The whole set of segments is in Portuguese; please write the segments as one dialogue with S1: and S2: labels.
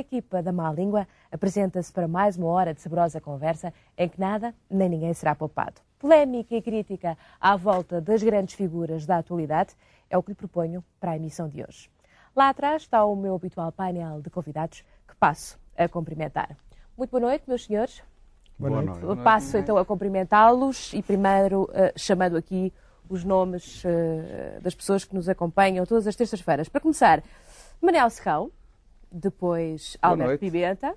S1: boa noite. A equipa da Má Língua apresenta-se para mais uma hora de saborosa conversa em que nada nem ninguém será poupado. Polémica e crítica à volta das grandes figuras da atualidade é o que lhe proponho para a emissão de hoje. Lá atrás está o meu habitual painel de convidados que passo a cumprimentar. Muito boa noite, meus senhores.
S2: Boa noite.
S1: Eu Passo então a cumprimentá-los e primeiro uh, chamando aqui os nomes uh, das pessoas que nos acompanham todas as terças-feiras. Para começar, Manel Serrão, depois
S2: Boa
S1: Alberto
S2: noite.
S1: Pimenta,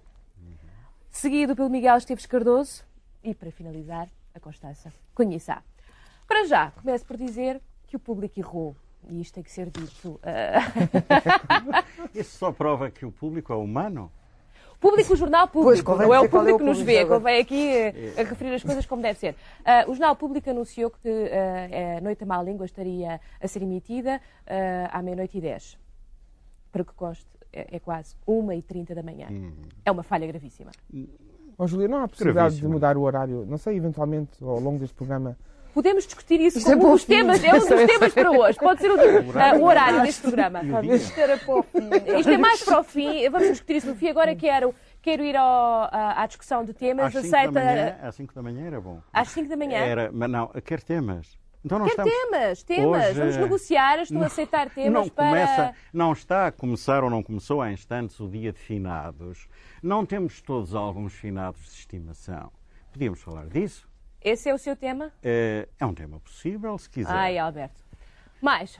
S1: seguido pelo Miguel Esteves Cardoso e, para finalizar, a Constança Conheçá. Para já, começo por dizer que o público errou. E isto tem que ser dito. uh,
S3: Isso só prova que o público é humano.
S1: Público, o jornal público,
S4: convém
S1: não é o
S4: qual é
S1: público
S4: o
S1: que nos
S4: público
S1: vê, convém aqui eh, a referir as coisas como deve ser. Ah, o jornal público anunciou que eh, a Noite da Má Língua estaria a ser emitida ah, à meia-noite e dez. Para que conste, é, é quase 1h30 da manhã.
S3: Hum.
S1: É uma falha gravíssima.
S2: Ó Júlia, não há possibilidade de mudar o horário? Não sei, eventualmente, ao longo deste programa.
S1: Podemos discutir isso
S4: é
S1: como um
S4: bom.
S1: dos temas, é um dos temas para hoje. Pode ser o, ah, o horário deste programa.
S4: Isto era para o fim.
S1: Isto é mais para o fim, vamos discutir isso no fim. Agora quero, quero ir ao- à, à discussão de temas.
S3: Às 5 da,
S1: Aceita
S3: manhã, às cinco da manhã era bom.
S1: às 5 da manhã.
S3: Era, mas não, quer temas. Então não
S1: Quer
S3: estamos...
S1: temas, temas.
S3: Hoje,
S1: Vamos
S3: eh,
S1: negociar, estou a aceitar temas
S3: não
S1: para.
S3: começa, não está a começar ou não começou há instantes o dia de finados. Não temos todos alguns finados de estimação. Podíamos falar disso.
S1: Esse é o seu tema?
S3: É, é um tema possível, se quiser.
S1: Ai, Alberto. Mais.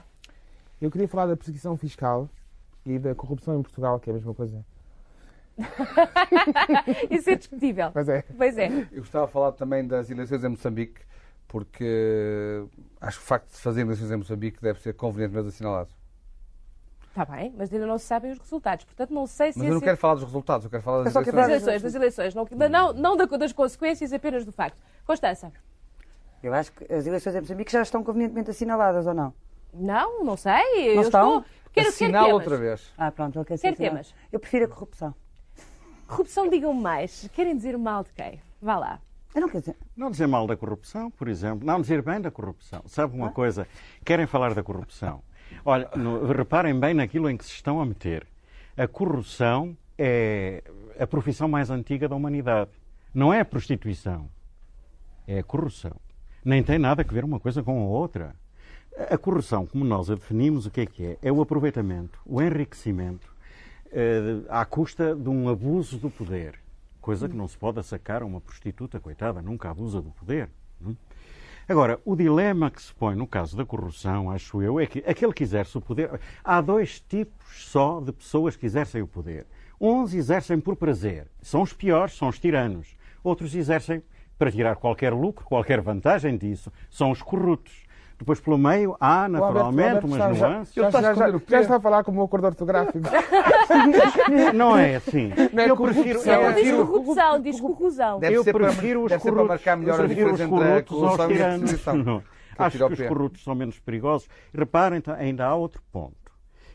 S2: Eu queria falar da perseguição fiscal e da corrupção em Portugal, que é a mesma coisa.
S1: Isso é discutível.
S2: Mas é.
S1: Pois é.
S5: Eu gostava de falar também das eleições em Moçambique, porque acho que o facto de fazer eleições em Moçambique deve ser convenientemente assinalado.
S1: Está bem, mas ainda não se sabem os resultados. Portanto, não sei se.
S5: Mas eu não quero falar dos resultados, eu quero falar das
S4: Eu quero
S1: Das
S5: eleições.
S1: eleições, das eleições. Não, da- não, não da- das consequências, apenas do facto. Constança.
S4: Eu acho que as eleições em Moçambique já estão convenientemente assinaladas, ou não?
S1: Não, não sei.
S4: Não
S1: eu
S4: estão?
S1: Estou... Quero, quero
S5: Assinala
S1: temas.
S5: outra vez.
S4: Ah, pronto, ele quer
S1: Quer
S4: ser assinalado.
S1: temas?
S4: Eu prefiro a corrupção.
S1: Corrupção, digam mais. Querem dizer mal de quem? Vá lá.
S4: Não dizer.
S3: Não dizer mal da corrupção, por exemplo. Não dizer bem da corrupção. Sabe uma coisa? Querem falar da corrupção. Olha, no- reparem bem naquilo em que se estão a meter. A corrupção é a profissão mais antiga da humanidade. Não é a prostituição. É a corrupção. Nem tem nada a ver uma coisa com a outra. A corrupção, como nós a definimos, o que é que é? É o aproveitamento, o enriquecimento eh, à custa de um abuso do poder. Coisa que não se pode sacar a uma prostituta, coitada, nunca abusa do poder. é? Agora, o dilema que se põe no caso da corrupção, acho eu, é que aquele que exerce o poder. Há dois tipos só de pessoas que exercem o poder. Uns exercem por prazer, são os piores, são os tiranos. Outros exercem para tirar qualquer lucro, qualquer vantagem disso, são os corruptos. Depois, pelo meio, há naturalmente umas nuances.
S2: já, já, já, já está a falar como o acordo ortográfico.
S3: Não é assim.
S2: Não é
S3: eu
S2: corrupção,
S3: prefiro,
S2: é
S3: eu
S1: Não diz
S3: prefiro,
S1: corrupção, diz corrosão.
S5: Deve
S3: eu
S5: ser para-
S3: prefiro os corruptos.
S5: marcar melhor
S3: eu
S5: a
S3: prefiro os corruptos aos
S5: corrupção
S3: tiranos. Acho que os corruptos são menos perigosos. Reparem, tá, ainda há outro ponto.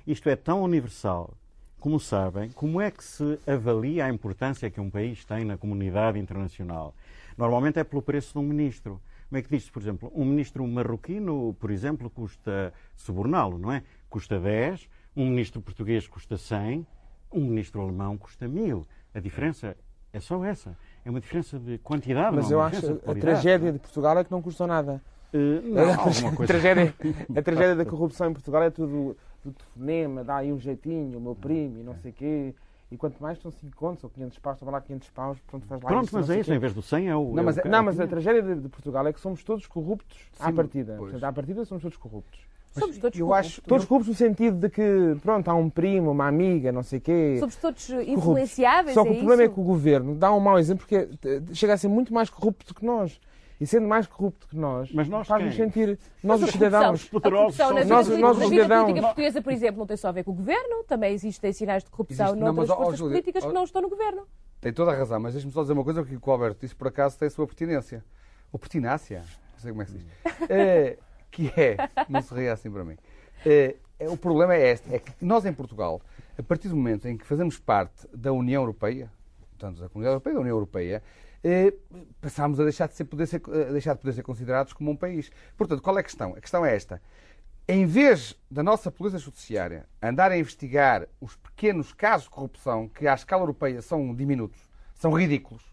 S3: Isto é tão universal. Como sabem, como é que se avalia a importância que um país tem na comunidade internacional? Normalmente é pelo preço de um ministro. Como é que diz-se, por exemplo, um ministro marroquino, por exemplo, custa, suborná-lo, não é? Custa 10, um ministro português custa 100, um ministro alemão custa 1000. A diferença é só essa. É uma diferença de quantidade,
S2: Mas
S3: não é
S2: eu acho a tragédia de Portugal é que não custou nada.
S3: Eh, não,
S2: a,
S3: coisa.
S2: tragédia, a tragédia da corrupção em Portugal é tudo do telefonema, dá aí um jeitinho, o meu primo e não sei o quê. E quanto mais são 5 contos ou 500 paus, estão lá 500 paus, pronto, faz lá
S3: Pronto,
S2: isso,
S3: mas é isso, em vez do 100 é o.
S5: Não,
S3: é
S5: mas
S3: o
S5: é-
S2: Não, mas a tragédia de, de Portugal é que somos todos corruptos à
S5: Sim,
S2: partida.
S5: pois.
S2: Portanto, à partida somos todos corruptos.
S1: Somos todos
S5: eu
S1: corruptos.
S5: acho-
S2: Todos corruptos no sentido de que, pronto, há um primo, uma amiga, não sei o quê.
S1: Somos todos
S2: corruptos.
S1: influenciáveis,
S2: Só que
S1: é
S2: o problema
S1: isso?
S2: é que o governo dá um mau exemplo porque eh, chega a ser muito mais corrupto que nós. E sendo mais corrupto que nós,
S3: Mas nós
S2: faz-nos sentir, nós os
S1: a
S2: cidadãos.
S1: a
S3: poderosos
S2: nós- os cidadãos.
S1: política portuguesa, por exemplo, não tem só a ver com o governo, também existem sinais de corrupção
S5: Existe- não,
S1: noutras
S5: mas, ó,
S1: forças
S5: Júlia,
S1: políticas que
S5: ó-
S1: não estão no governo.
S5: Tem toda a razão, mas deixe-me só dizer uma coisa, que o Alberto disse por acaso tem a sua pertinência. Ou pertinácia, não sei como é que se diz. Eh, que é, não se ria assim para mim. Eh, é, o problema é este, é que nós em Portugal, a partir do momento em que fazemos parte da União Europeia, portanto da Comunidade Europeia e da União Europeia, passámos a deixar de, ser, poder ser, a deixar de poder ser considerados como um país. Portanto, qual é a questão? A questão é esta. em vez da nossa Polícia Judiciária andar a investigar os pequenos casos de corrupção, que à escala europeia são diminutos, são ridículos,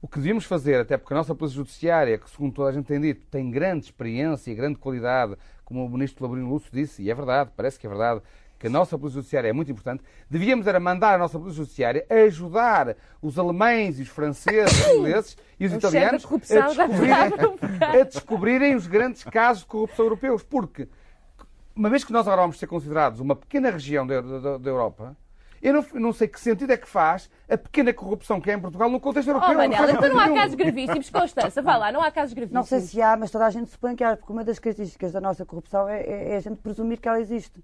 S5: o que devíamos fazer, até porque a nossa Polícia Judiciária, que segundo toda a gente tem dito, tem grande experiência e grande qualidade, como o Ministro Labrino Lúcio disse, e é verdade, parece que é verdade, que a nossa Polícia Judiciária é muito importante, devíamos era mandar a nossa Polícia Judiciária a ajudar os alemães e os franceses, os ingleses e os
S1: O
S5: italianos a
S1: corrupção já
S5: descobrirem, a descobrirem os grandes casos de corrupção europeus. Porque, uma vez que nós agora vamos ser considerados uma pequena região da, da- da Europa, eu não, não sei que sentido é que faz a pequena corrupção que é em Portugal no contexto europeu.
S1: Oh, Manela,
S5: faz
S1: então não há
S5: nenhum.
S1: casos gravíssimos. Constança, vá lá, não há casos gravíssimos.
S4: Não sei se há, mas toda a gente supõe que há, porque uma das características da nossa corrupção é, é- é a gente presumir que ela existe.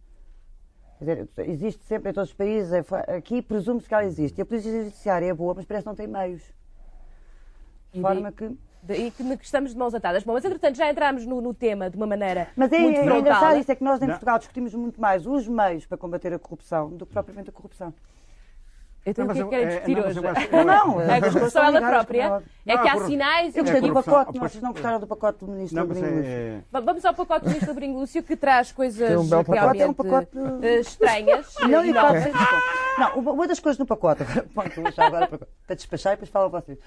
S4: Quer dizer, existe sempre em todos os países, é aqui presume-se que ela existe. E a polícia judiciária é boa, mas parece que não tem meios.
S1: E
S4: De forma que...
S1: daí que, estamos de mãos atadas. Bom, mas entretanto já entramos no, no tema de uma maneira
S4: Mas é,
S1: muito
S4: é
S1: frontal.
S4: engraçado isso, é que nós em. Portugal discutimos muito mais os meios para combater a corrupção do que propriamente a corrupção.
S1: Então
S3: Não,
S1: o que é que querem discutir
S3: é,
S1: hoje?
S4: Não, não,
S1: A corrupção
S4: estão
S1: ela própria
S4: é
S1: é que há sinais e
S4: Eu gostei do pacote, vocês não gostaram do pacote do Ministro
S3: Não, mas
S4: Sobrinho Lúcio.
S3: é,
S1: Va- Vamos ao pacote do Ministro Sobrinho Lúcio que traz coisas
S2: um
S1: realmente
S4: É um pacote-
S1: eh, estranhas.
S4: Não, e. Não, uma- das coisas no pacote, vou deixar agora para, para despachar e depois falam vocês.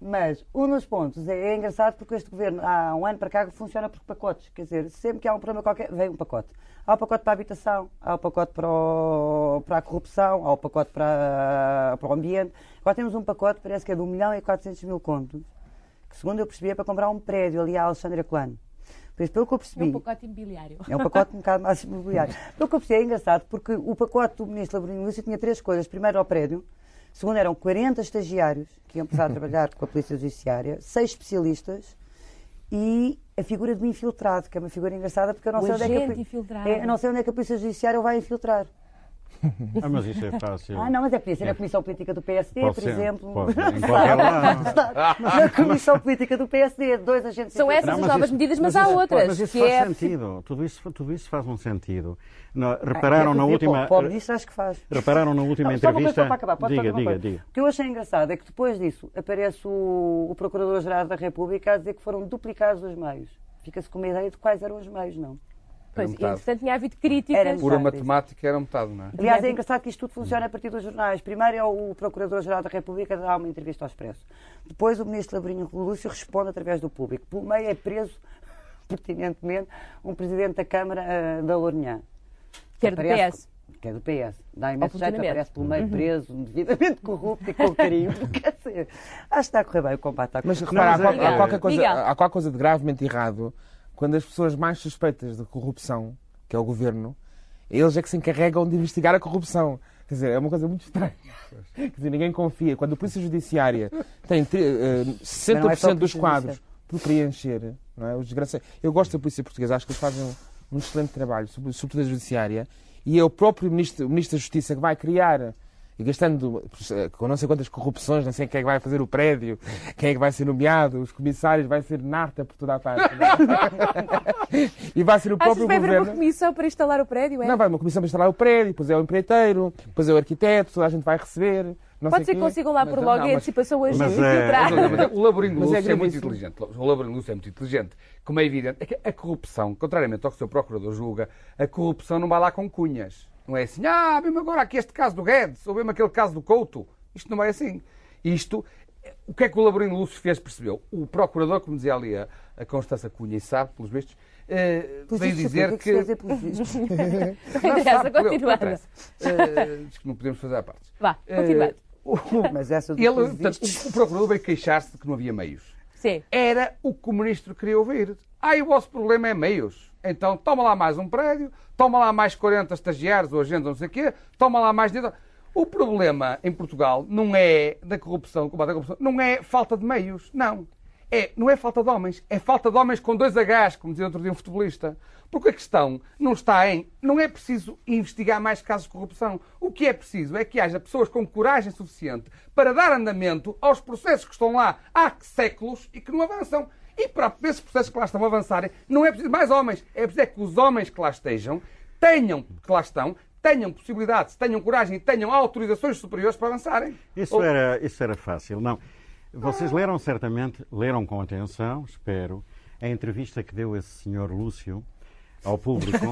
S4: Mas um dos pontos é, é engraçado porque este governo, há um ano para cá, funciona por pacotes. Quer dizer, sempre que há um problema qualquer, vem um pacote. Há o pacote para a habitação, há o pacote para, o- para a corrupção, há o pacote para, para o ambiente. Agora temos um pacote, parece que é de 1 milhão e 400 mil contos, que segundo eu percebi é para comprar um prédio ali à Alexandra Colano. Por isso, pelo que eu
S1: É
S4: percebi.
S1: um pacote imobiliário.
S4: É um pacote um bocado mais imobiliário. Pelo que eu percebi, é engraçado, porque o pacote do ministro Labrino Lúcio tinha três coisas. Primeiro, ao prédio. Segundo, eram 40 estagiários que iam a trabalhar com a Polícia Judiciária, seis especialistas e a figura do infiltrado, que é uma figura engraçada, porque eu não
S1: O
S4: sei onde é que a, é, eu não sei onde é que a Polícia Judiciária o vai infiltrar.
S3: Ah, mas isso é fácil.
S4: Ah, não, mas é podia ser na Comissão Política do PSD,
S3: Pode
S4: por
S3: ser,
S4: exemplo.
S3: pode ser, em qualquer lado.
S4: Na Comissão Política do PSD, dois agentes
S1: São essas
S4: infiltrados.
S1: as novas
S3: isso-
S1: medidas, mas há
S3: isso-
S1: outras,
S3: Mas isso
S1: que
S3: faz
S1: é-
S3: sentido. Tudo isso, tudo isso faz um sentido. No- repararam
S4: Ah,
S3: na última.
S4: Para o ministro acho que faz.
S3: Repararam na última
S4: Não,
S3: entrevista.
S4: só para acabar. Pode
S3: diga, diga, diga.
S4: O que eu achei engraçado é que depois disso aparece o, o Procurador-Geral da República a dizer que foram duplicados os meios. Fica-se com uma ideia de quais eram os meios, não?
S1: Pois,
S5: Era metade.
S1: entretanto, tinha havido críticas.
S4: Era
S5: Pura matemática era metade, não é?
S4: Aliás, é engraçado que isto tudo funciona a partir dos jornais. Primeiro é o Procurador-Geral da República dá uma entrevista ao Expresso. Depois o Ministro Labrinho Lúcio responde através do público. Pelo meio é preso, pertinentemente, um Presidente da Câmara ah, da Lourinhã.
S1: Que era do
S4: Aparece-
S1: PS.
S4: Que é do PS. Dá imenso jeito, aparece pelo meio preso, devidamente corrupto e com carinho. Quer dizer, acho que está a correr bem o combate está a
S2: Mas repara, há,
S3: mas
S2: qual-
S3: é-
S2: há qualquer coisa,
S1: Miguel.
S2: há qualquer coisa de gravemente errado quando as pessoas mais suspeitas de corrupção, que é o governo, eles é que se encarregam de investigar a corrupção. Quer dizer, é uma coisa muito estranha. Quer dizer, ninguém confia. Quando a Polícia Judiciária tem tri- eh,
S4: Não é
S2: 60% dos quadros por preencher, não é? Os desgraçados. Eu gosto da Polícia Portuguesa, acho que eles fazem um, um excelente trabalho, sobre- sobretudo a Judiciária, e é o próprio Ministro, o Ministro da Justiça que vai criar e gastando eh, com não sei quantas corrupções, não sei quem é que vai fazer o prédio, quem é que vai ser nomeado, os comissários, vai ser narta por toda a parte. não é? e vai ser o
S1: Achas
S2: próprio
S1: que vai haver uma
S2: governo.
S1: comissão para instalar o prédio? É?
S2: Não, vai uma comissão para instalar o prédio, depois é o empreiteiro, depois é o arquiteto, toda a gente vai receber. Não
S1: Pode ser que consigam lá
S5: Mas,
S1: por
S5: não,
S1: logo em
S5: mas-
S1: antecipação hoje
S3: mas
S1: e
S3: é-.
S5: Não, mas é- o Labrindo
S2: Mas é
S5: Lúcio é, muito inteligente. O Labrindo Lúcio é muito inteligente. Como é evidente, é que a corrupção, contrariamente ao que o seu procurador julga, a corrupção não vai lá com cunhas. Não é assim, ah, vemos agora aqui este caso do Guedes, ou vemos aquele caso do Couto. Isto não é assim. Isto, o que é que o Labrindo Lúcio fez, percebeu? O procurador, como dizia ali a, a Constança Cunha, e sabe, pelos vistos,
S4: Pelos
S5: veio
S4: vistos,
S5: dizer
S4: que
S5: que...
S4: é que?
S5: Não,
S1: Interessa,
S5: interessa. Eh, diz que não podemos fazer à parte.
S1: Vá,
S5: Eh,
S1: continuando.
S5: o-
S4: Mas essa do
S5: ele, portanto, o procurador veio queixar-se de que não havia meios.
S1: Sim.
S5: Era o que o ministro queria ouvir. Ah, e o vosso problema é meios. Então toma lá mais um prédio, toma lá mais 40 estagiários ou agentes, não sei o quê, toma lá mais dinheiro. O problema em Portugal não é da corrupção, combate à corrupção, não é falta de meios, não. É, não é falta de homens, é falta de homens com dois Hs, como dizia outro dia um futebolista. Porque a questão não está em. Não é preciso investigar mais casos de corrupção. O que é preciso é que haja pessoas com coragem suficiente para dar andamento aos processos que estão lá há séculos e que não avançam. E para esses processos que lá estão a avançarem, não é preciso mais homens. É preciso é que os homens que lá estejam tenham, que lá estão, tenham possibilidades, tenham coragem e tenham autorizações superiores para avançarem.
S3: Isso
S5: Ou-
S3: era, isso era fácil. Não. Vocês leram certamente, leram com atenção, espero, a entrevista que deu esse senhor Lúcio ao público.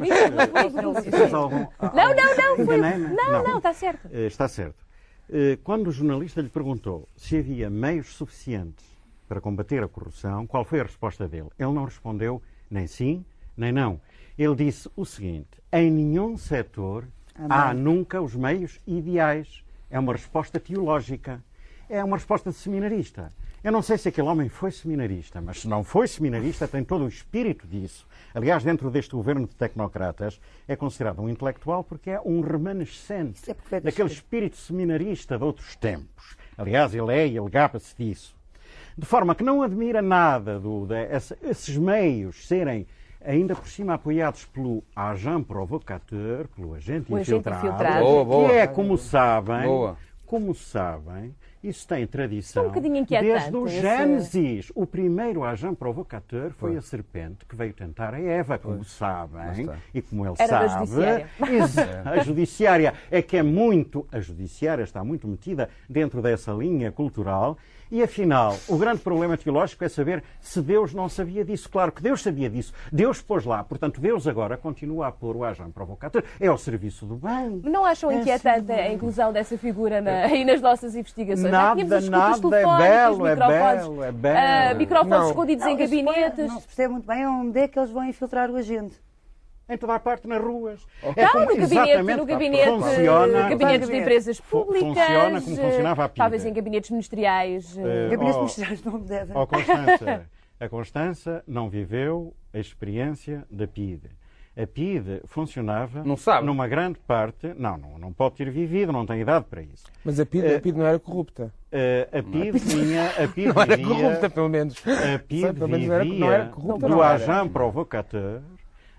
S3: Fez algum-
S1: Não, não, não, foi. Não, não, está certo.
S3: Eh, Está certo. Eh, Quando o jornalista lhe perguntou se havia meios suficientes para combater a corrupção, qual foi a resposta dele? Ele não respondeu nem sim, nem não. Ele disse o seguinte: em nenhum setor há nunca os meios ideais. É uma resposta teológica. É uma resposta de seminarista. Eu não sei se aquele homem foi seminarista, mas se não foi seminarista, tem todo o espírito disso. Aliás, dentro deste governo de tecnocratas, é considerado um intelectual porque é um remanescente
S4: é foi
S3: daquele espírito seminarista de outros tempos. Aliás, ele é e ele gaba-se disso. De forma que não admira nada do, de- esse- esses meios serem ainda por cima apoiados pelo agent provocateur, pelo agente
S1: O agente
S3: infiltrado,
S1: infiltrado.
S5: Boa, boa.
S3: que é, como sabem,
S5: Boa.
S3: Como sabem, isso tem tradição
S1: é um bocadinho inquietante,
S3: desde o
S1: esse-
S3: Gênesis. O primeiro agent provocateur foi a serpente que veio tentar a Eva, como sabem, e como ele
S1: Era da
S3: sabe.
S1: judiciária.
S3: A judiciária é que é muito. A judiciária está muito metida dentro dessa linha cultural. E afinal, o grande problema teológico é saber se Deus não sabia disso. Claro que Deus sabia disso. Deus pôs lá. Portanto, Deus agora continua a pôr o agente provocateur. É ao serviço do bem.
S1: Não acham
S3: É
S1: inquietante a inclusão dessa figura na- aí nas nossas investigações?
S3: Nada, nada, é belo, é
S1: microfones,
S3: belo, é belo.
S1: ah, microfones
S2: Não.
S1: escondidos em
S4: Não, foi-
S1: gabinetes.
S4: Não se percebe muito bem onde é que eles vão infiltrar o agente.
S3: Em toda a parte, nas ruas.
S1: Não,
S3: como-
S1: no gabinete, no gabinete,
S3: funciona,
S1: gabinetes de empresas públicas,
S3: funciona como funcionava a PIDE.
S1: talvez em gabinetes ministeriais. eh,
S3: Eh,
S4: Gabinetes
S3: oh.
S4: ministeriais não devem.
S3: Ó Constança, a Constança não viveu a experiência da PIDE. A PIDE funcionava
S5: Não sabe.
S3: numa grande parte. Não, não, não pode ter vivido, não tem idade para isso.
S2: Mas a PID, a PID não era corrupta.
S3: Eh, a PIDE vinha. A PIDE
S2: Não era
S3: vivia-
S2: corrupta, pelo menos.
S3: A PIDE
S2: Pelo menos não era-
S3: vivia
S2: não era corrupta,
S3: do
S2: não era.
S3: agent provocateur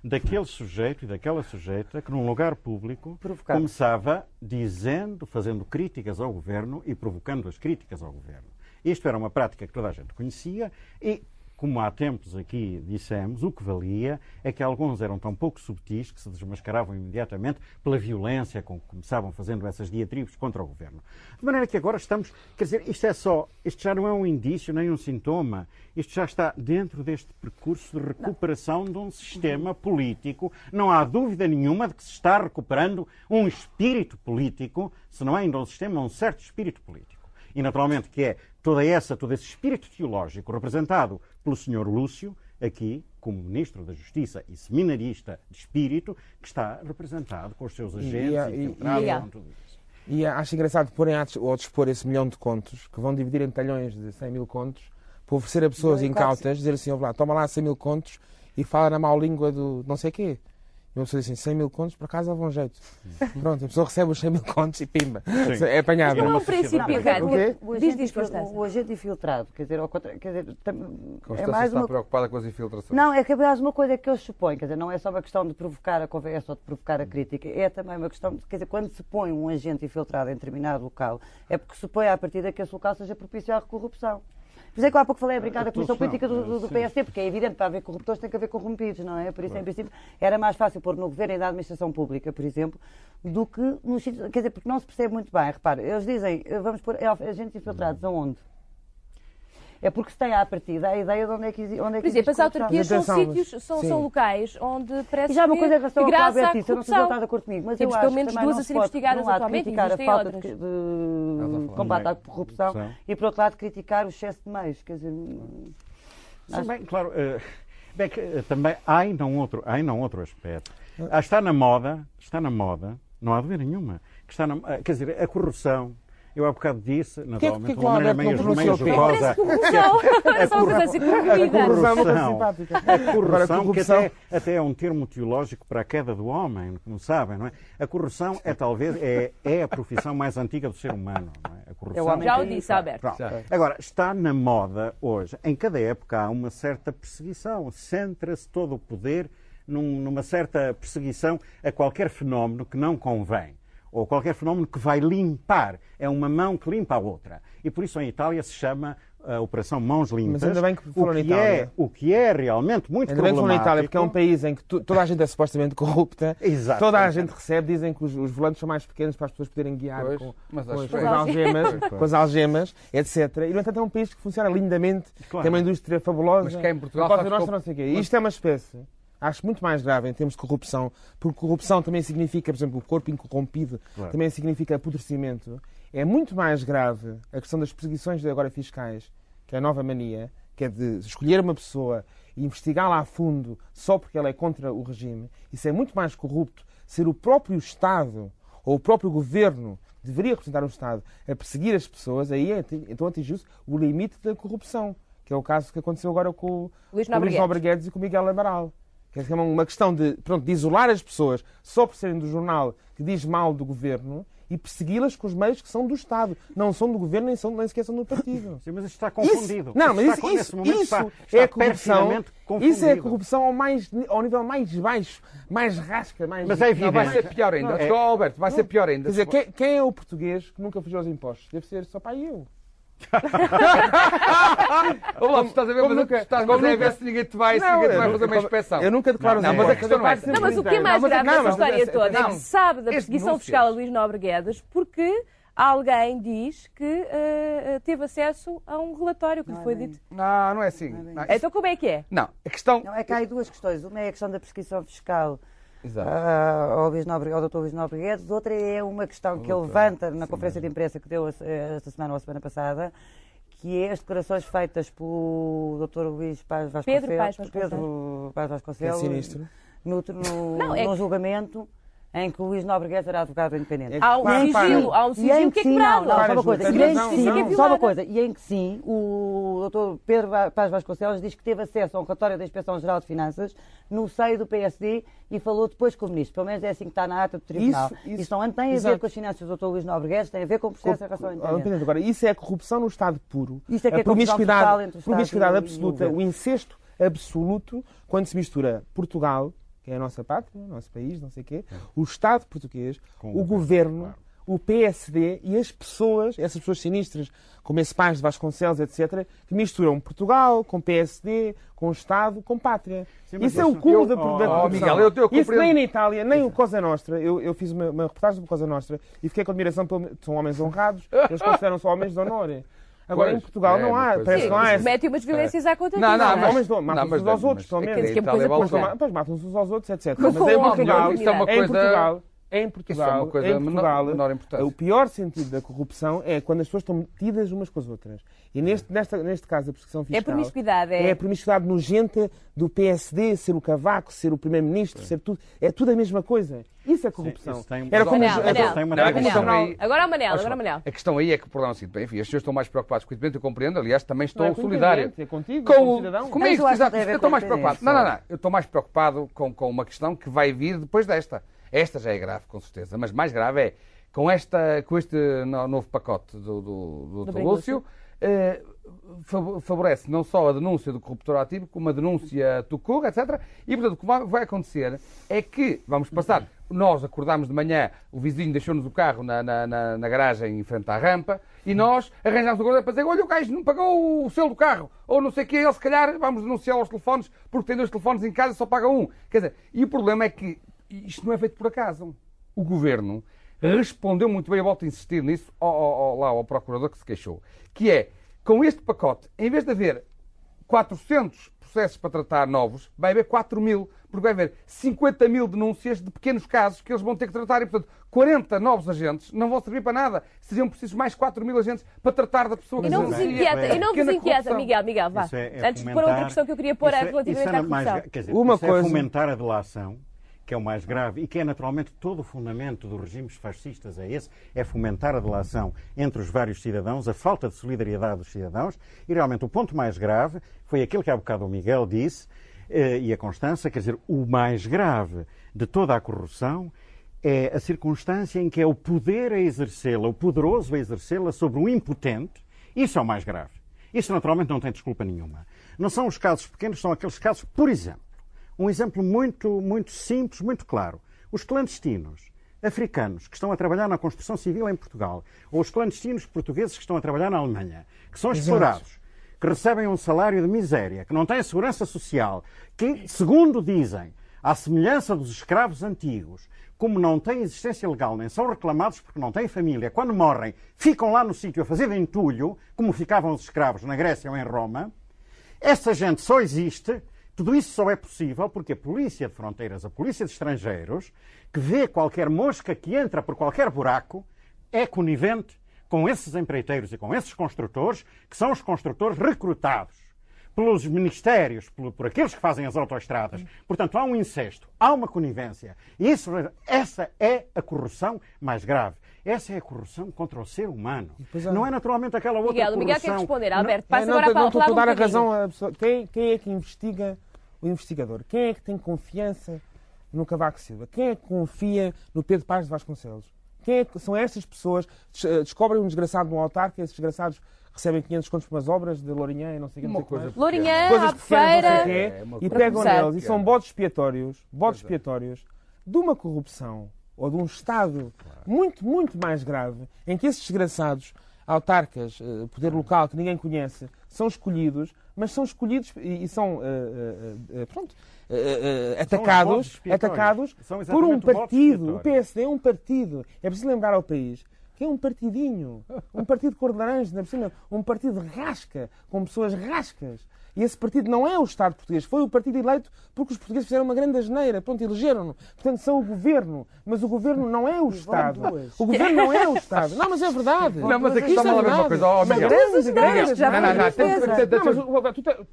S3: daquele sujeito e daquela sujeita que num lugar público
S4: Provocava.
S3: começava dizendo, fazendo críticas ao governo e provocando as críticas ao governo. Isto era uma prática que toda a gente conhecia e, como há tempos aqui dissemos, o que valia é que alguns eram tão pouco subtis que se desmascaravam imediatamente pela violência com que começavam fazendo essas diatribes contra o governo. De maneira que agora estamos, quer dizer, isto é só, isto já não é um indício nem um sintoma, isto já está dentro deste percurso de recuperação de um sistema político. Não há dúvida nenhuma de que se está recuperando um espírito político, se não é ainda um sistema, um certo espírito político. E naturalmente que é toda essa, todo esse espírito teológico representado pelo Sr. Lúcio, aqui, como Ministro da Justiça e seminarista de espírito, que está representado com os seus agentes
S2: e-
S3: e,
S2: e-
S1: e-
S3: tudo isso.
S2: E acho engraçado porem ao dispor esse milhão de contos, que vão dividir em talhões de 100 mil contos, para oferecer a pessoas
S4: e
S2: incautas, dizer assim, "Ouve lá, toma lá 100 mil contos e fala na mau língua do não sei quê. E uma pessoa diz assim, 100 mil contos, por acaso dava um jeito. Pronto, a pessoa recebe os 100 mil contos e pimba.
S3: Sim.
S2: É apanhado.
S1: Não é um princípio
S2: quê?
S4: o, agente o agente infiltrado, quer dizer, ao contra- quer dizer tam- é mais
S5: está
S4: uma
S5: preocupada com as infiltrações.
S4: Não, é que aliás uma coisa que eles supõem, quer dizer, não é só uma questão de provocar a conversa ou de provocar a crítica, é também uma questão de, quer dizer, quando se põe um agente infiltrado em determinado local, é porque supõe à partida que esse local seja propício à corrupção. Por isso é que há pouco falei a brincar da Comissão Política do, do, do. PSD, porque é evidente, para haver corruptores tem que haver corrompidos, não é? Por isso, em princípio, era mais fácil pôr no governo e na administração pública, por exemplo, do que nos sítios, quer dizer, porque não se percebe muito bem. Repare, eles dizem, eh, vamos pôr agentes infiltrados aonde? É porque se tem à partida a ideia de onde é que, onde é
S1: Por
S4: que
S1: exemplo, as autarquias são sítios, são, são locais onde parece
S4: E já uma coisa em relação
S1: que
S4: ao que a
S1: graça à
S4: Alberto disse, eu não sei se está de acordo comigo, mas
S1: Temos
S4: eu
S1: pelo
S4: acho
S1: menos
S4: que também
S1: duas a
S4: se
S1: serem
S4: pode,
S1: investigadas
S4: por um lado,
S1: atualmente,
S4: criticar a falta de,
S1: outras.
S4: de
S5: falar
S4: combate à
S3: de
S4: corrupção e, por outro lado, criticar o excesso de meios. Quer dizer,
S3: Sim, bem, claro. eh, bem que, eh, também há ainda um outro, há ainda um outro aspecto. Ah, está na moda, está na moda, não há dúvida nenhuma, que está na, ah, quer dizer, a corrupção. Eu há bocado disse, naturalmente,
S2: que
S3: de uma maneira meio, jocosa,
S1: uma coisa assim
S3: a
S2: corrupção. É
S3: a corrupção, que até, até é um termo teológico para a queda do homem, como sabem, não é? A corrupção é talvez é, é a profissão mais antiga do ser humano, não é? A corrupção.
S4: É
S1: Já o disse, Alberto.
S3: Agora, está na moda hoje, em cada época há uma certa perseguição, centra-se todo o poder num- numa certa perseguição a qualquer fenómeno que não convém, ou qualquer fenómeno que vai limpar. É uma mão que limpa a outra. E por isso em Itália se chama a Operação Mãos Limpas.
S2: Mas ainda bem que
S3: o
S2: foram na
S3: que é,
S2: Itália.
S3: o que é realmente muito
S2: Ainda bem que foram na
S3: problemático.
S2: Itália, porque é um país em que tu- toda a gente é supostamente corrupta,
S3: Exato.
S2: toda a gente recebe, dizem que os, os volantes são mais pequenos para as pessoas poderem guiar
S5: Pois,
S2: com,
S5: mas
S2: com as,
S5: que
S2: com
S5: é.
S2: as algemas,
S3: Pois.
S2: com as algemas, etc. E, no entanto, é um país que funciona lindamente,
S3: Claro.
S2: tem uma indústria fabulosa.
S5: Mas cá em Portugal
S2: nós
S5: que-
S2: não sei o quê. Isto é uma espécie, acho muito mais grave em termos de corrupção, porque corrupção também significa, por exemplo, o corpo incorrompido,
S3: Claro.
S2: também significa apodrecimento. É muito mais grave a questão das perseguições de agora fiscais, que é a nova mania, que é de escolher uma pessoa e investigá-la a fundo só porque ela é contra o regime. Isso é muito mais corrupto ser o próprio Estado ou o próprio governo que deveria representar o Estado a perseguir as pessoas, aí é- então atingiu-se o limite da corrupção, que é o caso que aconteceu agora com, o-
S1: Luís
S2: com o Luís
S1: Nobre
S2: Nobre Guedes e com o Miguel Amaral. Dizer, é uma questão de, pronto, de isolar as pessoas só por serem do jornal que diz mal do governo e persegui-las com os meios que são do Estado. Não são do governo, nem, são, nem sequer são do partido.
S3: Sim, mas isto está confundido.
S2: Isso, não, mas
S3: Está
S2: isso,
S3: con-
S2: isso, isso
S3: está, está
S2: é corrupção.
S3: confundido.
S2: Isso é corrupção ao, mais, ao nível mais baixo, mais rasca, mais.
S3: Mas é
S5: Não,
S3: evidente.
S5: vai ser pior ainda.
S3: Não, é-
S5: Alberto, vai ser pior ainda.
S2: Quer dizer, quem, quem é o português que nunca fugiu aos impostos? Deve ser só para eu.
S5: Olá, tu estás a ver,
S2: como
S5: mas
S2: nunca-
S5: tu estás
S2: como
S5: é
S2: nunca-
S5: ver se ninguém te vai, se
S2: Não,
S5: ninguém te vai fazer uma inspeção.
S2: Eu nunca declaro
S5: Não,
S2: os
S5: mas a questão não é essa.
S1: Não, mas o que é mais
S2: Não, mas-
S1: grave
S2: não, mas-
S1: história toda é
S5: não,
S1: que se sabe da perseguição fiscal a Luís Nobre Guedes porque alguém diz que eh, eh, teve acesso a um relatório que lhe
S4: Não é
S1: foi
S4: bem
S1: dito.
S5: Não, não é assim.
S4: Não é
S5: Não,
S1: Então como é que é?
S5: Não, a questão.
S4: Não, é que há aí duas questões. Uma é a questão da prescrição fiscal
S5: Exato.
S4: ah, ao, Luís Nobre, ao Dr. Luís Nobre Guedes. Outra é uma questão que ele levanta na conferência de imprensa que deu esta semana ou a semana passada, que é as declarações feitas pelo Dr. Luís Paz Vasconcelos,
S1: Pedro Paz Vasconcelos.
S4: Pedro Paz
S2: É
S4: Vasconcelos,
S2: sinistro.
S4: no, no,
S1: Não, é
S4: num
S1: que-
S4: julgamento em que o Luís Nobre Guedes era advogado independente.
S2: É
S1: Há um
S2: Para, para.
S1: sigilo, há um
S4: E
S1: sigilo
S4: em
S1: que é
S4: sim, não,
S1: quebrado.
S4: não, só uma coisa. E em que sim, só uma
S1: violada.
S4: coisa. E em que sim, o Dr. Pedro Paz Vasconcelos diz que teve acesso a um relatório da Inspeção-Geral de Finanças no seio do PSD e falou depois com o Ministro. Pelo menos é assim que está na ata do Tribunal.
S2: Isso,
S4: Isso,
S2: isso.
S4: não tem a ver
S2: Exato.
S4: com as finanças do Dr. Luís Nobre Guedes, tem a ver com o processo em relação ao independente.
S2: Agora, isso é a corrupção no Estado puro.
S4: Isso é que
S2: a
S4: é total
S2: promiscuidade,
S4: entre o Estado
S2: promiscuidade
S4: e o
S2: absoluta, o incesto absoluto, quando se mistura Portugal, que é a nossa pátria, o nosso país, não sei o quê, o Estado português,
S3: Com
S2: o governo,
S3: claro.
S2: o PSD e as pessoas, essas pessoas sinistras, como esse Paz de Vasconcelos, etc., que misturam Portugal com PSD, com o Estado, com pátria.
S3: Sim,
S2: isso é o cúmulo da,
S3: oh,
S2: da
S3: oh.
S5: Miguel, eu- eu
S2: Isso nem na Itália, nem o Cosa Nostra. Eu, eu fiz uma, uma reportagem sobre o Cosa Nostra e fiquei com admiração pelo. São homens honrados, eles consideram-se homens de honor. Agora,
S5: Pois,
S2: em Portugal,
S5: é
S2: não há. Parece não há. essa-
S1: mete umas violências à conta
S5: Não, não,
S2: Não,
S5: mas-
S2: não, matam-se uns aos outros, pelo
S5: é
S2: menos.
S1: É
S5: é
S2: depois matam-se uns aos outros, etc. Mas em Portugal,
S1: isso é uma
S2: em
S5: coisa-
S2: Portugal, em
S5: é
S2: Portugal,
S5: uma coisa
S2: em
S5: menor-
S2: Portugal,
S5: menor importância.
S2: o pior sentido da corrupção é quando as pessoas estão metidas umas com as outras. E neste, nesta, neste caso, a perseguição fiscal...
S1: É promiscuidade, é.
S2: É a promiscuidade nojenta do PSD ser o Cavaco, ser o Primeiro-Ministro, ser tudo... É tudo a mesma coisa. Isso é corrupção.
S3: isso tem-
S2: Era como...
S1: Manel,
S2: os-
S1: Manel,
S3: tem uma
S5: Não, a
S3: tradição.
S5: questão
S1: Manel.
S5: aí-
S1: Agora o Manel, agora o
S5: que
S1: Manel.
S5: A questão aí é que o problema é o seguinte, bem, enfim, as pessoas estão mais preocupadas com o eu compreendo, aliás, também estou
S2: Não é o independente, é contigo,
S5: com,
S2: com o
S5: o-
S2: cidadão.
S5: comigo,
S4: que
S5: exato, eu estou mais
S4: o
S5: preocupado. Não, não, não, eu estou mais preocupado com, com uma questão que vai vir depois desta. Esta já é grave, com certeza, mas mais grave é com, esta, com este no- novo pacote do, do, do,
S1: Do.
S5: Lúcio, eh, fa- favorece não só a denúncia do corruptor ativo, como a denúncia do CUR, etc. E, portanto, o que vai- acontecer é que vamos passar. Nós acordámos de manhã, o vizinho deixou-nos o carro na, na, na- na garagem em frente à rampa e nós arranjámos o guarda para dizer: olha, o gajo não pagou o selo do carro, ou não sei o que, ele se calhar vamos denunciar aos telefones porque tem dois telefones em casa e só paga um. Quer dizer, e o problema é que isto não é feito por acaso. O governo respondeu muito bem, eu volto a insistir nisso, ao, ao- ao- lá ao procurador que se queixou, que é, com este pacote, em vez de haver 400 processos para tratar novos, vai haver 4 mil, porque vai haver 50 mil denúncias de pequenos casos que eles vão ter que tratar e, portanto, 40 novos agentes não vão servir para nada. Seriam precisos mais 4 mil agentes para tratar da pessoa
S1: E
S5: que
S1: não vos inquieta, e não vos inquieta,
S5: corrupção.
S1: Miguel, Miguel, vá.
S3: É- é
S1: Antes de pôr outra questão que eu queria pôr é
S3: é-
S1: relativamente à
S3: é mais
S1: corrupção.
S3: quer dizer,
S2: Uma
S3: isso
S2: coisa-
S3: é fomentar a delação, que é o mais grave e que é naturalmente todo o fundamento dos regimes fascistas, é esse, é fomentar a delação entre os vários cidadãos, a falta de solidariedade dos cidadãos e realmente o ponto mais grave foi aquele que há bocado o Miguel disse eh, e a Constança, quer dizer, o mais grave de toda a corrupção é a circunstância em que é o poder a exercê-la, o poderoso a exercê-la sobre o impotente. Isso é o mais grave. Isso naturalmente não tem desculpa nenhuma. Não são os casos pequenos, são aqueles casos, por exemplo, um exemplo muito, muito simples, muito claro. Os clandestinos africanos que estão a trabalhar na construção civil em Portugal, ou os clandestinos portugueses que estão a trabalhar na Alemanha, que são explorados, que recebem um salário de miséria, que não têm segurança social, que, segundo dizem, à semelhança dos escravos antigos, como não têm existência legal, nem são reclamados porque não têm família, quando morrem, ficam lá no sítio a fazer de entulho, como ficavam os escravos na Grécia ou em Roma. Essa gente só existe, tudo isso só é possível porque a polícia de fronteiras, a polícia de estrangeiros, que vê qualquer mosca que entra por qualquer buraco, é conivente com esses empreiteiros e com esses construtores, que são os construtores recrutados pelos ministérios, por, por aqueles que fazem as autoestradas. Portanto, há um incesto, há uma conivência. E isso, essa é a corrupção mais grave. Essa é a corrupção contra o ser humano. Não é naturalmente aquela outra
S1: Miguel, o Miguel
S3: corrupção.
S1: quer responder. Alberto, passa
S2: não,
S1: agora
S2: não,
S1: a
S2: não
S1: falar
S2: estou a dar a
S1: um bocadinho.
S2: razão a pessoa. Quem, quem é que investiga o investigador? Quem é que tem confiança no Cavaco Silva? Quem é que confia no Pedro Paz de Vasconcelos? Quem é que são estas pessoas? Eh, Descobrem um desgraçado no autarca, esses desgraçados recebem 500 contos por umas obras de Lourinhã e não sei o que.
S5: Uma
S2: que
S5: coisa.
S1: Lourinhã,
S2: coisas pequenas, não sei quê,
S5: É, uma
S2: e pegam neles e são bodes expiatórios, bodes
S5: é.
S2: expiatórios de uma corrupção ou de um Estado muito, muito mais grave, em que esses desgraçados autarcas, eh, poder local que ninguém conhece, são escolhidos, mas são escolhidos e, e são eh, eh, pronto, atacados,
S3: expiatórios.
S2: atacados
S3: São
S2: por um partido. O. PSD é um partido. É preciso lembrar ao país que é um partidinho, um partido de cor de laranja, por cima, um partido rasca, com pessoas rascas. E esse partido não é o Estado português, foi o partido eleito porque os portugueses fizeram uma grande asneira, pronto, elegeram-no. Portanto, são o governo, mas o governo não é o Estado. O governo não é o Estado. Não, mas é verdade.
S5: Não, mas aqui
S2: Isto
S5: está
S2: é
S5: mal a ver uma coisa. Oh, Miguel. Não, não, não, tem- tem-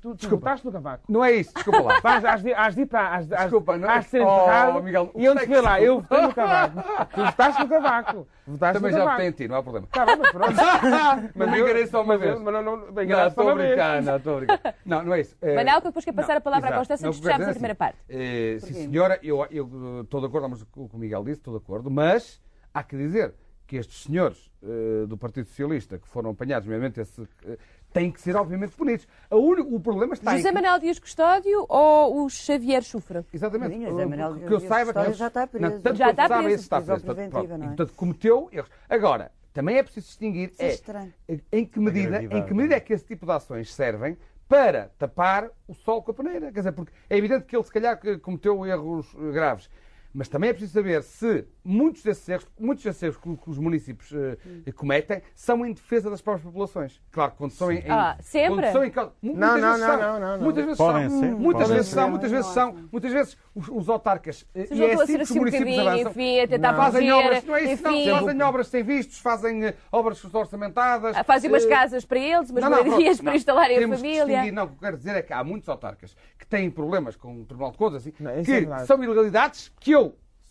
S2: tu, votaste no Cavaco.
S5: Não é isso, desculpa lá.
S2: Vais, has de, has de ir para. Has
S5: Desculpa, não é-
S2: has de ser
S5: Oh,
S2: enterrado.
S5: Miguel,
S2: e onde
S5: o que
S2: se
S5: é
S2: vê lá, eu votei no Cavaco. Tu votaste no Cavaco. Votaste
S5: Também já votei em ti, não há problema.
S2: Tá bem, mas pronto.
S5: Mas me
S2: eu-
S5: enganei só uma
S2: mas eu-
S5: vez.
S2: Mas não, não, não,
S5: Não, estou a brincar, não, estou a brincar. Não, não é isso. É-
S1: Manel, que depois quer passar a palavra à
S5: exato.
S1: Constância
S5: Não,
S1: antes fecharmos a primeira parte.
S5: é assim, eh, sim, senhora, eu, eu estou de acordo mas com o que o Miguel disse, estou de acordo, mas há que dizer que estes senhores eh, do Partido Socialista que foram apanhados, nomeadamente esse, eh, têm que ser obviamente punidos. A único, o problema está
S1: José
S5: em que,
S1: Manuel Dias Custódio ou o Xavier Chufra?
S5: Exatamente.
S4: Sim, José Manuel
S5: que eu
S4: Dias
S5: saiba
S4: Custódio
S5: eles-
S4: já está preso.
S5: Não, tanto
S1: Já está preso.
S5: esse está preso. Portanto, pronto.
S4: não é?
S5: E, portanto, cometeu erros. Agora, também é preciso distinguir
S4: Isso é
S5: é, em que medida, em que medida é que esse tipo de ações servem para tapar o sol com a peneira. Quer dizer, porque é evidente que ele se calhar que cometeu erros graves. Mas também é preciso saber se muitos desses erros, muitos desses erros que, que os municípios eh, cometem são em defesa das próprias populações. Claro, quando são em, em-
S1: Ah, sempre?
S5: quando são em causa- muitas
S2: Não, não,
S5: vezes
S2: não,
S5: são.
S2: não, não, não.
S5: Muitas vezes
S3: Podem
S5: são.
S3: ser,
S5: Muitas
S3: podem
S5: vezes
S3: ser.
S5: são, muitas vezes são. Muitas vezes os, os autarcas eh,
S1: Vocês
S5: e
S1: não
S5: é assim
S1: ser
S5: que os municípios avançam.
S1: enfim, a tentar
S5: Fazem
S1: proteger,
S5: obras, não é isso, não.
S1: enfim.
S5: Fazem obras sem vistos, fazem eh, obras orçamentadas.
S1: Ah, Fazem umas casas para eles, umas
S5: não, não,
S1: moradias para
S5: não.
S1: instalarem a família.
S5: Não, o que eu quero dizer é que há muitos autarcas que têm problemas com o Tribunal de Contas assim,
S2: Não,
S5: que
S2: é
S5: são ilegalidades que eu,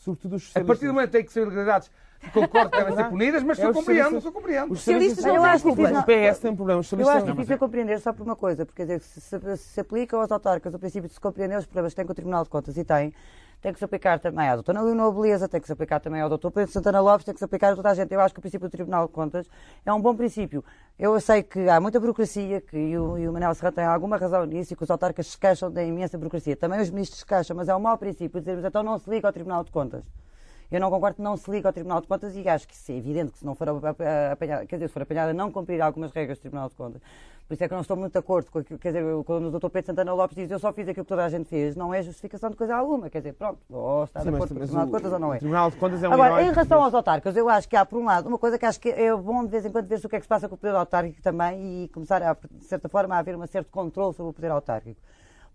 S2: Sobretudo os
S5: a
S2: socialistas.
S5: partir do momento em que são ilegalidades, concordo que devem ser punidas, mas
S2: É
S5: eu
S2: os
S5: compreendo,
S2: socialistas-
S5: eu compreendo.
S2: Os
S1: socialistas não têm
S2: acho que
S4: culpa.
S2: o PS tem problemas. Os
S4: Eu acho difícil
S3: é-
S4: compreender só por uma coisa, porque quer dizer, se, se, se aplica aos autarcas o princípio de se compreender os problemas que tem com o Tribunal de Contas e tem, tem que se aplicar também à doutora Leonor Beleza, tem que se aplicar também ao doutor Pedro Santana Lopes, tem que se aplicar a toda a gente. Eu acho que o princípio do Tribunal de Contas é um bom princípio. Eu sei que há muita burocracia, que e o, e o Manel Serra tem alguma razão nisso, e que os autarcas se queixam da imensa burocracia. Também os ministros se queixam, mas é um mau princípio dizermos então não se liga ao Tribunal de Contas. Eu não concordo que não se liga ao Tribunal de Contas e acho que é evidente que se não for apanhada, quer dizer, se for apanhada não cumprir algumas regras do Tribunal de Contas. Por isso é que eu não estou muito de acordo com aquilo, quer dizer, quando o Dr. Pedro Santana Lopes diz eu só fiz aquilo que toda a gente fez, não é justificação de coisa alguma. Quer dizer, pronto, ou está de
S2: Sim,
S4: acordo com o Tribunal de Contas ou não é.
S2: o Tribunal de Contas é um
S4: Agora, em relação aos autarcas, eu acho que há, por um lado, uma coisa que acho que é bom de vez em quando ver o que é que se passa com o poder autárquico também e começar, a, de certa forma, a haver um certo controle sobre o poder autárquico.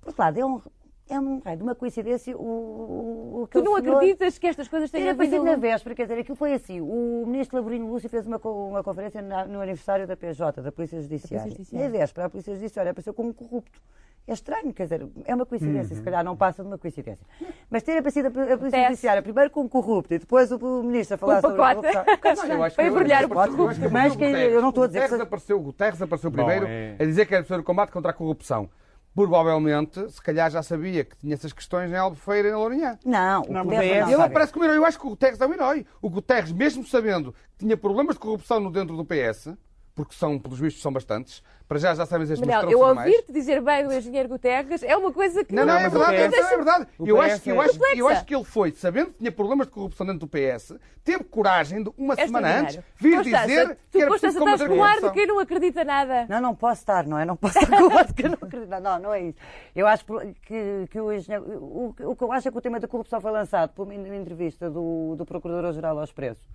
S4: Por outro lado, é um, é um raio de uma coincidência o, o, o
S1: Tu não
S4: senhor-
S1: acreditas que estas coisas
S4: ter
S1: tenham
S4: aparecido
S1: havido...
S4: na véspera, quer dizer, aquilo foi assim. O ministro Laborino Lúcio fez uma, uma conferência na- no aniversário da PJ, da Polícia Judiciária.
S1: Judiciária.
S4: Na véspera, a Polícia Judiciária apareceu como um corrupto. É estranho, quer dizer, é uma coincidência,
S1: Uhum.
S4: se calhar não passa de uma coincidência. Mas ter aparecido a, a Polícia. Judiciária primeiro com um corrupto e depois o, o ministro a falar
S1: Com
S4: sobre a
S1: pacote.
S4: corrupção.
S5: Não, eu acho
S1: Foi
S5: que-
S1: o
S5: que
S4: Mas
S5: o
S4: que eu não estou a
S5: o
S4: dizer que
S5: Guterres apareceu, o Guterres apareceu
S3: Bom,
S5: primeiro
S3: é-
S5: a dizer que era preciso combate contra a corrupção. Provavelmente, se calhar já sabia que tinha essas questões em Albufeira e na Lourinhã.
S4: Não,
S3: Não,
S4: o
S3: mas
S4: Guterres não
S5: Ele aparece como herói. Eu acho que o Guterres é um herói. O Guterres, mesmo sabendo que tinha problemas de corrupção no dentro do PS, porque são, pelos vistos, são bastantes. Para já já sabem as
S1: Manel, eu ouvir-te dizer bem do engenheiro Guterres é uma coisa que
S5: não, não,
S2: Não,
S5: é
S2: o
S5: verdade,
S2: PS
S5: não, é verdade.
S2: o
S5: Eu acho, que, eu,
S2: é
S5: acho, eu acho que ele foi, sabendo que tinha problemas de corrupção dentro do PS, teve coragem de, uma
S1: é
S5: semana antes, vir
S1: Constança,
S5: dizer
S1: tu,
S5: que era
S1: Constança, estás
S5: a
S1: com ar de
S5: corrupção.
S1: quem não acredita nada.
S4: Não, não posso estar, não é? Não posso estar com o lado que eu não acredito. Não, não, não é isso. Eu acho que, que o engenheiro. O, o que eu acho é que o tema da corrupção foi lançado por uma entrevista do, do Procurador-Geral ao Expresso,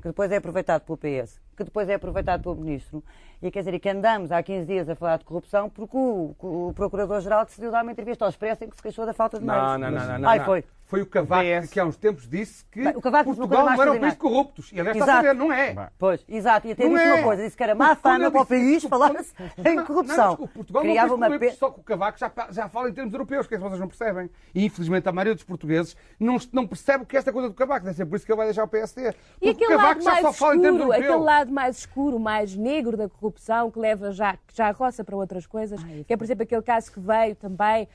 S4: que depois é aproveitado pelo PS, que depois é aproveitado pelo Ministro, e quer dizer, que andamos há 15 dias a falar de corrupção porque o, o Procurador-Geral decidiu dar uma entrevista ao Expresso em que se queixou da falta de meios.
S5: Não, não, não, não, não.
S4: Ai, foi.
S5: Foi o Cavaco
S2: O
S5: que há uns tempos disse que
S4: Bem,
S5: Portugal não era um país corruptos. E aliás está a
S4: Exato.
S5: saber, não é.
S4: Pois, exato, e até
S5: Não
S4: disse
S5: é.
S4: uma coisa, disse que era má fama
S5: ele
S4: para o país falar-se
S5: Não,
S4: em
S5: não,
S4: corrupção.
S5: desculpe, Portugal
S4: Criava
S5: não
S4: uma
S5: fez
S4: pe...
S5: corruptos, só que o Cavaco já, já fala em termos europeus, que é que vocês não percebem. E infelizmente a maioria dos portugueses não, não percebe o que é esta coisa do Cavaco. Deve ser por isso que ele vai deixar o PSD.
S1: E
S5: Porque o
S1: aquele
S5: Cavaco
S1: lado
S5: já
S1: mais
S5: só fala em termos
S1: escuro,
S5: europeus.
S1: aquele lado mais escuro, mais negro da corrupção, que leva já, já roça para outras coisas, que é, por exemplo, aquele caso que veio também,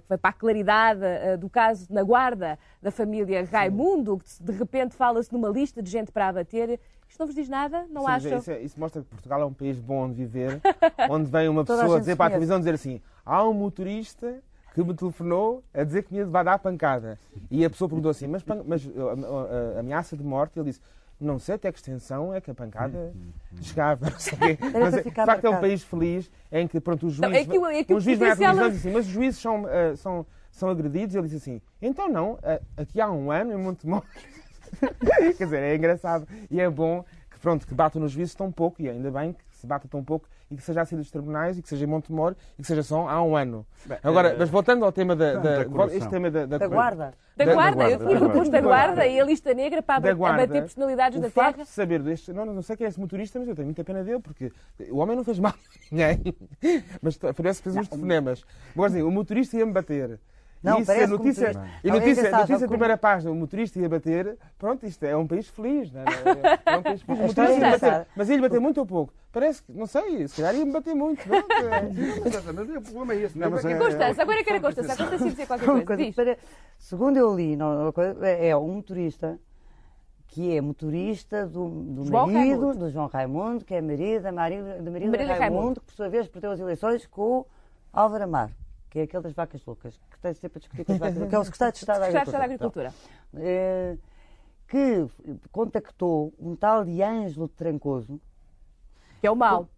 S1: que veio para a claridade ah, do caso na guarda da família Raimundo, que de repente fala-se numa lista de gente para abater. Isto não vos diz nada? Não
S2: Sim,
S1: acham?
S2: Isso, é- isso mostra que Portugal é um país bom onde viver, onde vem uma pessoa dizer para a televisão dizer assim: há um motorista que me telefonou a dizer que me vai dar pancada. E a pessoa perguntou assim: mas, mas uh, a, a- a ameaça de morte? Ele disse: não sei até que extensão é que a pancada chegava. Não sei o quê.
S4: Era
S2: Mas, é- de facto, é um país feliz em que pronto, os
S1: Não,
S2: juízes.
S1: é que o- é que
S2: um juiz vai à
S1: potencial-
S2: televisão e assim: mas os juízes são, uh, são, são agredidos? E ele disse assim: então não, uh, aqui há um ano em Montemor. Quer dizer, é engraçado e é bom que, pronto, que batam nos juízes tão pouco, e ainda bem que se bata tão pouco, e que seja assim dos tribunais, e que seja em Montemor, e que seja só há um ano. Agora, mas voltando ao tema da, da,
S3: da
S2: este tema da,
S4: Da guarda.
S1: Da,
S2: da- da
S1: guarda,
S3: guarda,
S1: eu
S3: da
S1: tinha
S3: guarda.
S1: proposto da guarda e a lista negra para
S2: da guarda,
S1: abater personalidades
S2: o
S1: da
S2: facto
S1: terra.
S2: de saber deste, não, não sei quem é esse motorista, mas eu tenho muita pena dele, porque o homem não fez mal a ninguém, mas parece que fez uns telefonemas. Agora assim, o motorista ia-me bater.
S4: Não,
S2: isso é notícia, e
S4: Não, é
S2: notícia, notícia de primeira página, o motorista ia bater, pronto, isto é um país feliz, não é? É um país feliz. O motorista
S4: é
S2: ia bater,
S4: engraçada.
S2: mas ia-lhe bater muito ou pouco? Parece que, não sei, se calhar ia-me bater muito. pronto, é.
S5: Mas o problema é esse.
S3: Não, mas é-
S1: Constança, agora eu quero a Constança. A Constança ia dizer qualquer coisa.
S4: coisa
S1: Diz.
S4: para- Segundo eu li, não, é um motorista que é motorista do, do
S1: João
S4: marido,
S1: Raimundo.
S4: do João Raimundo, que é marido da Marília, da Marília
S1: Marília
S4: Raimundo,
S1: Raimundo.
S4: que por sua vez perdeu as eleições com o Álvaro Amaro, que é aquele das vacas loucas, que está sempre a discutir com as vacas loucas, que é o secretário de Estado da
S1: Estado da
S4: Agricultura.
S1: Agricultura.
S4: Eh, que contactou um tal de Ângelo de Trancoso,
S1: Que é o mal.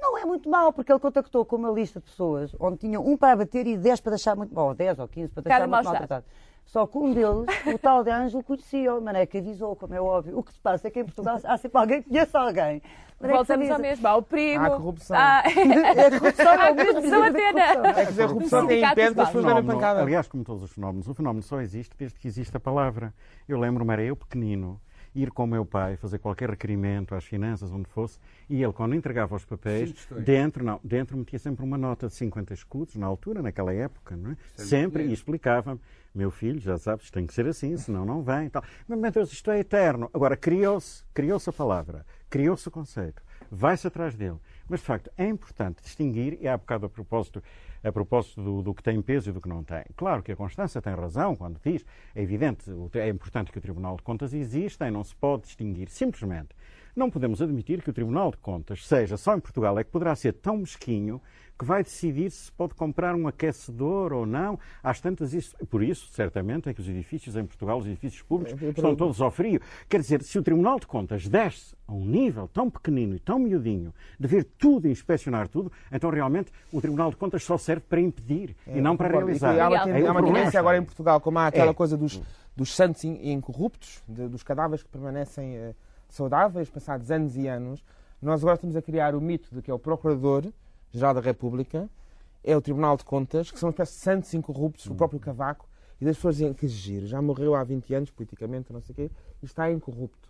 S4: Não é muito mau, porque ele contactou com uma lista de pessoas onde tinha um para abater e 10 para deixar muito mal, ou 10 ou 15 para deixar
S1: Cada
S4: muito
S1: mau
S4: maltratado. Só que um deles, o tal de Ângelo, conhecia, o Mané que avisou, como é óbvio. O que se passa é que em Portugal há sempre alguém que conhece alguém. Mané que
S1: Voltamos ao mesmo. Ao primo.
S2: Há corrupção.
S1: Ah,
S4: É a corrupção, é
S1: Há
S4: mesmo
S1: corrupção até
S4: corrupção.
S2: É que a corrupção impede que as pessoas
S3: fenómeno,
S2: pancada.
S3: aliás, como todos os fenómenos, o fenómeno só existe desde que existe a palavra. Eu lembro-me, era eu pequenino, ir com o meu pai fazer qualquer requerimento às finanças, onde fosse, e ele, quando entregava os papéis,
S5: Sim,
S3: dentro, não, dentro metia sempre uma nota de 50 escudos, na altura, naquela época, não é? Sempre, e explicava-me, meu filho, já sabes, tem que ser assim, senão não vem tal. Mas, meu Deus, isto é eterno. Agora, criou-se, criou-se a palavra, criou-se o conceito, vai-se atrás dele. Mas, de facto, é importante distinguir, e há bocado a propósito, a propósito do, do que tem peso e do que não tem. Claro que a Constância tem razão quando diz, é evidente, é importante que o Tribunal de Contas exista e não se pode distinguir. Simplesmente, não podemos admitir que o Tribunal de Contas seja só em Portugal, é que poderá ser tão mesquinho que vai decidir se pode comprar um aquecedor ou não. Às tantas, isso, por isso, certamente, é que os edifícios em Portugal, os edifícios públicos, estão todos ao frio. Quer dizer, se o Tribunal de Contas desce a um nível tão pequenino e tão miudinho de ver tudo e inspecionar tudo, então realmente o Tribunal de Contas só serve para impedir e não para realizar.
S2: E há uma,
S3: o
S2: há uma tendência agora em Portugal, como há aquela
S3: É.
S2: coisa dos, dos santos in- incorruptos, de- dos cadáveres que permanecem eh, saudáveis, passados anos e anos. Nós agora estamos a criar o mito de que é o Procurador-Geral da República, é o Tribunal de Contas, que são uma espécie de santos incorruptos, o próprio Cavaco, e das pessoas dizem que giro, já morreu há 20 anos, politicamente, não sei o quê, e está incorrupto.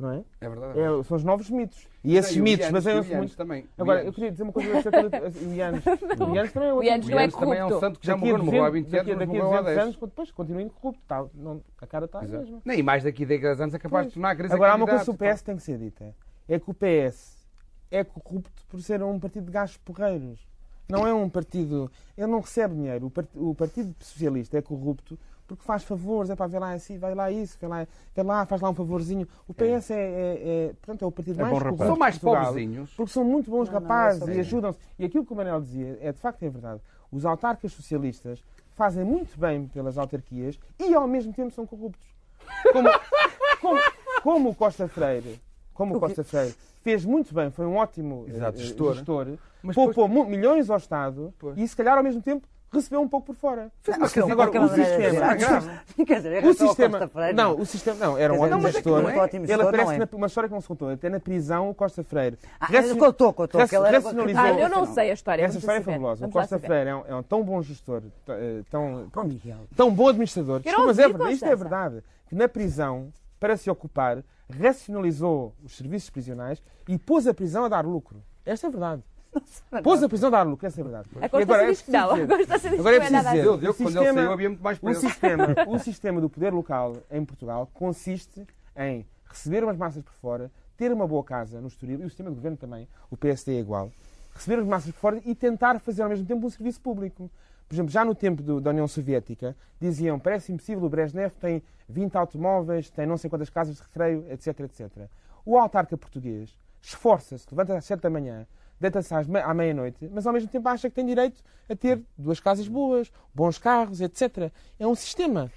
S2: Não é?
S5: É verdade.
S2: É, são os novos mitos. E esses
S5: e o
S2: mitos
S5: Ianes,
S2: baseiam-se
S5: o Ianes
S2: muito.
S5: também.
S2: Agora,
S5: Ianes.
S2: eu queria dizer uma coisa acerca do o Ianes. O Ianes também é
S1: O
S2: outro.
S1: Ianes
S5: O
S1: não é
S5: Ianes também é um
S1: corrupto.
S5: santo que já morreu, morreu há
S2: 200
S5: 20 anos,
S2: daqui,
S5: mas
S2: daqui a
S5: morreu há
S2: 200
S5: 10.
S2: anos, depois continua incorrupto. Tá, não, a cara está a
S5: Exato.
S2: mesma.
S5: Nem, e mais daqui a 10 anos é capaz de tornar a crise
S2: Agora, há uma coisa que o PS tem que ser dita. É que o PS é corrupto por ser um partido de gajos porreiros. não é um partido. Ele não recebe dinheiro. O Partido Socialista é corrupto porque faz favores, é para ver lá assim, vai lá isso, vai lá, vai lá faz lá um favorzinho. O PS é, é, é, portanto, é o partido
S3: É
S2: mais corrupto
S5: São mais pobrezinhos.
S2: Porque são muito bons
S4: Não, não,
S2: rapazes
S4: é só
S2: e ajudam-se. E aquilo que o Manel dizia é de facto é verdade. Os autarcas socialistas fazem muito bem pelas autarquias e ao mesmo tempo são corruptos. Como, como, como o Costa Freire, como o Costa Freire fez muito bem, foi um ótimo
S5: Exato,
S2: eh,
S5: gestor.
S2: gestor,
S5: Mas
S2: poupou mu- milhões ao Estado
S5: Pois.
S2: e se calhar ao mesmo tempo recebeu um pouco por fora.
S4: Não,
S2: Quer dizer,
S4: de
S2: agora, o sistema,
S4: é. Quer dizer, em
S2: o sistema, não, o sistema, não, era um ótimo
S4: é
S2: gestor.
S4: é
S2: Ele aparece
S4: é?
S2: uma história que não se contou, até na prisão o Costa Freire.
S4: Ah, contou, contou,
S2: raci-
S4: que ele era-
S2: racionalizou-
S1: Ah, eu não sei a história.
S2: Essa história é fabulosa. O Costa. Freire é um, é um tão bom gestor, eh, tão, tão bom administrador. Mas é verdade, isto é verdade. Que na prisão, para se ocupar, racionalizou os serviços prisionais e pôs a prisão a dar lucro. Esta é verdade. Pôs a prisão a dar lucro, essa é verdade.
S1: A
S2: E
S1: Constância
S2: é
S1: diz que não. A
S2: preciso
S1: Constância diz que
S2: Agora é
S1: é
S2: preciso dizer,
S5: deu,
S2: o
S5: quando ele
S2: sistema-
S5: saiu havia muito mais
S2: o
S5: preço.
S2: sistema, o sistema do poder local em Portugal consiste em receber umas massas por fora, ter uma boa casa no Estoril, e o sistema de governo também, o PSD é igual, receber as massas por fora e tentar fazer ao mesmo tempo um serviço público. Por exemplo, já no tempo do- da União Soviética, diziam parece impossível, o Brezhnev tem 20 automóveis, tem não sei quantas casas de recreio, etc, etc. O autarca português esforça-se, levanta às 7 da manhã, deita-se à meia-noite, mas ao mesmo tempo acha que tem direito a ter duas casas boas, bons carros, etc. É um sistema.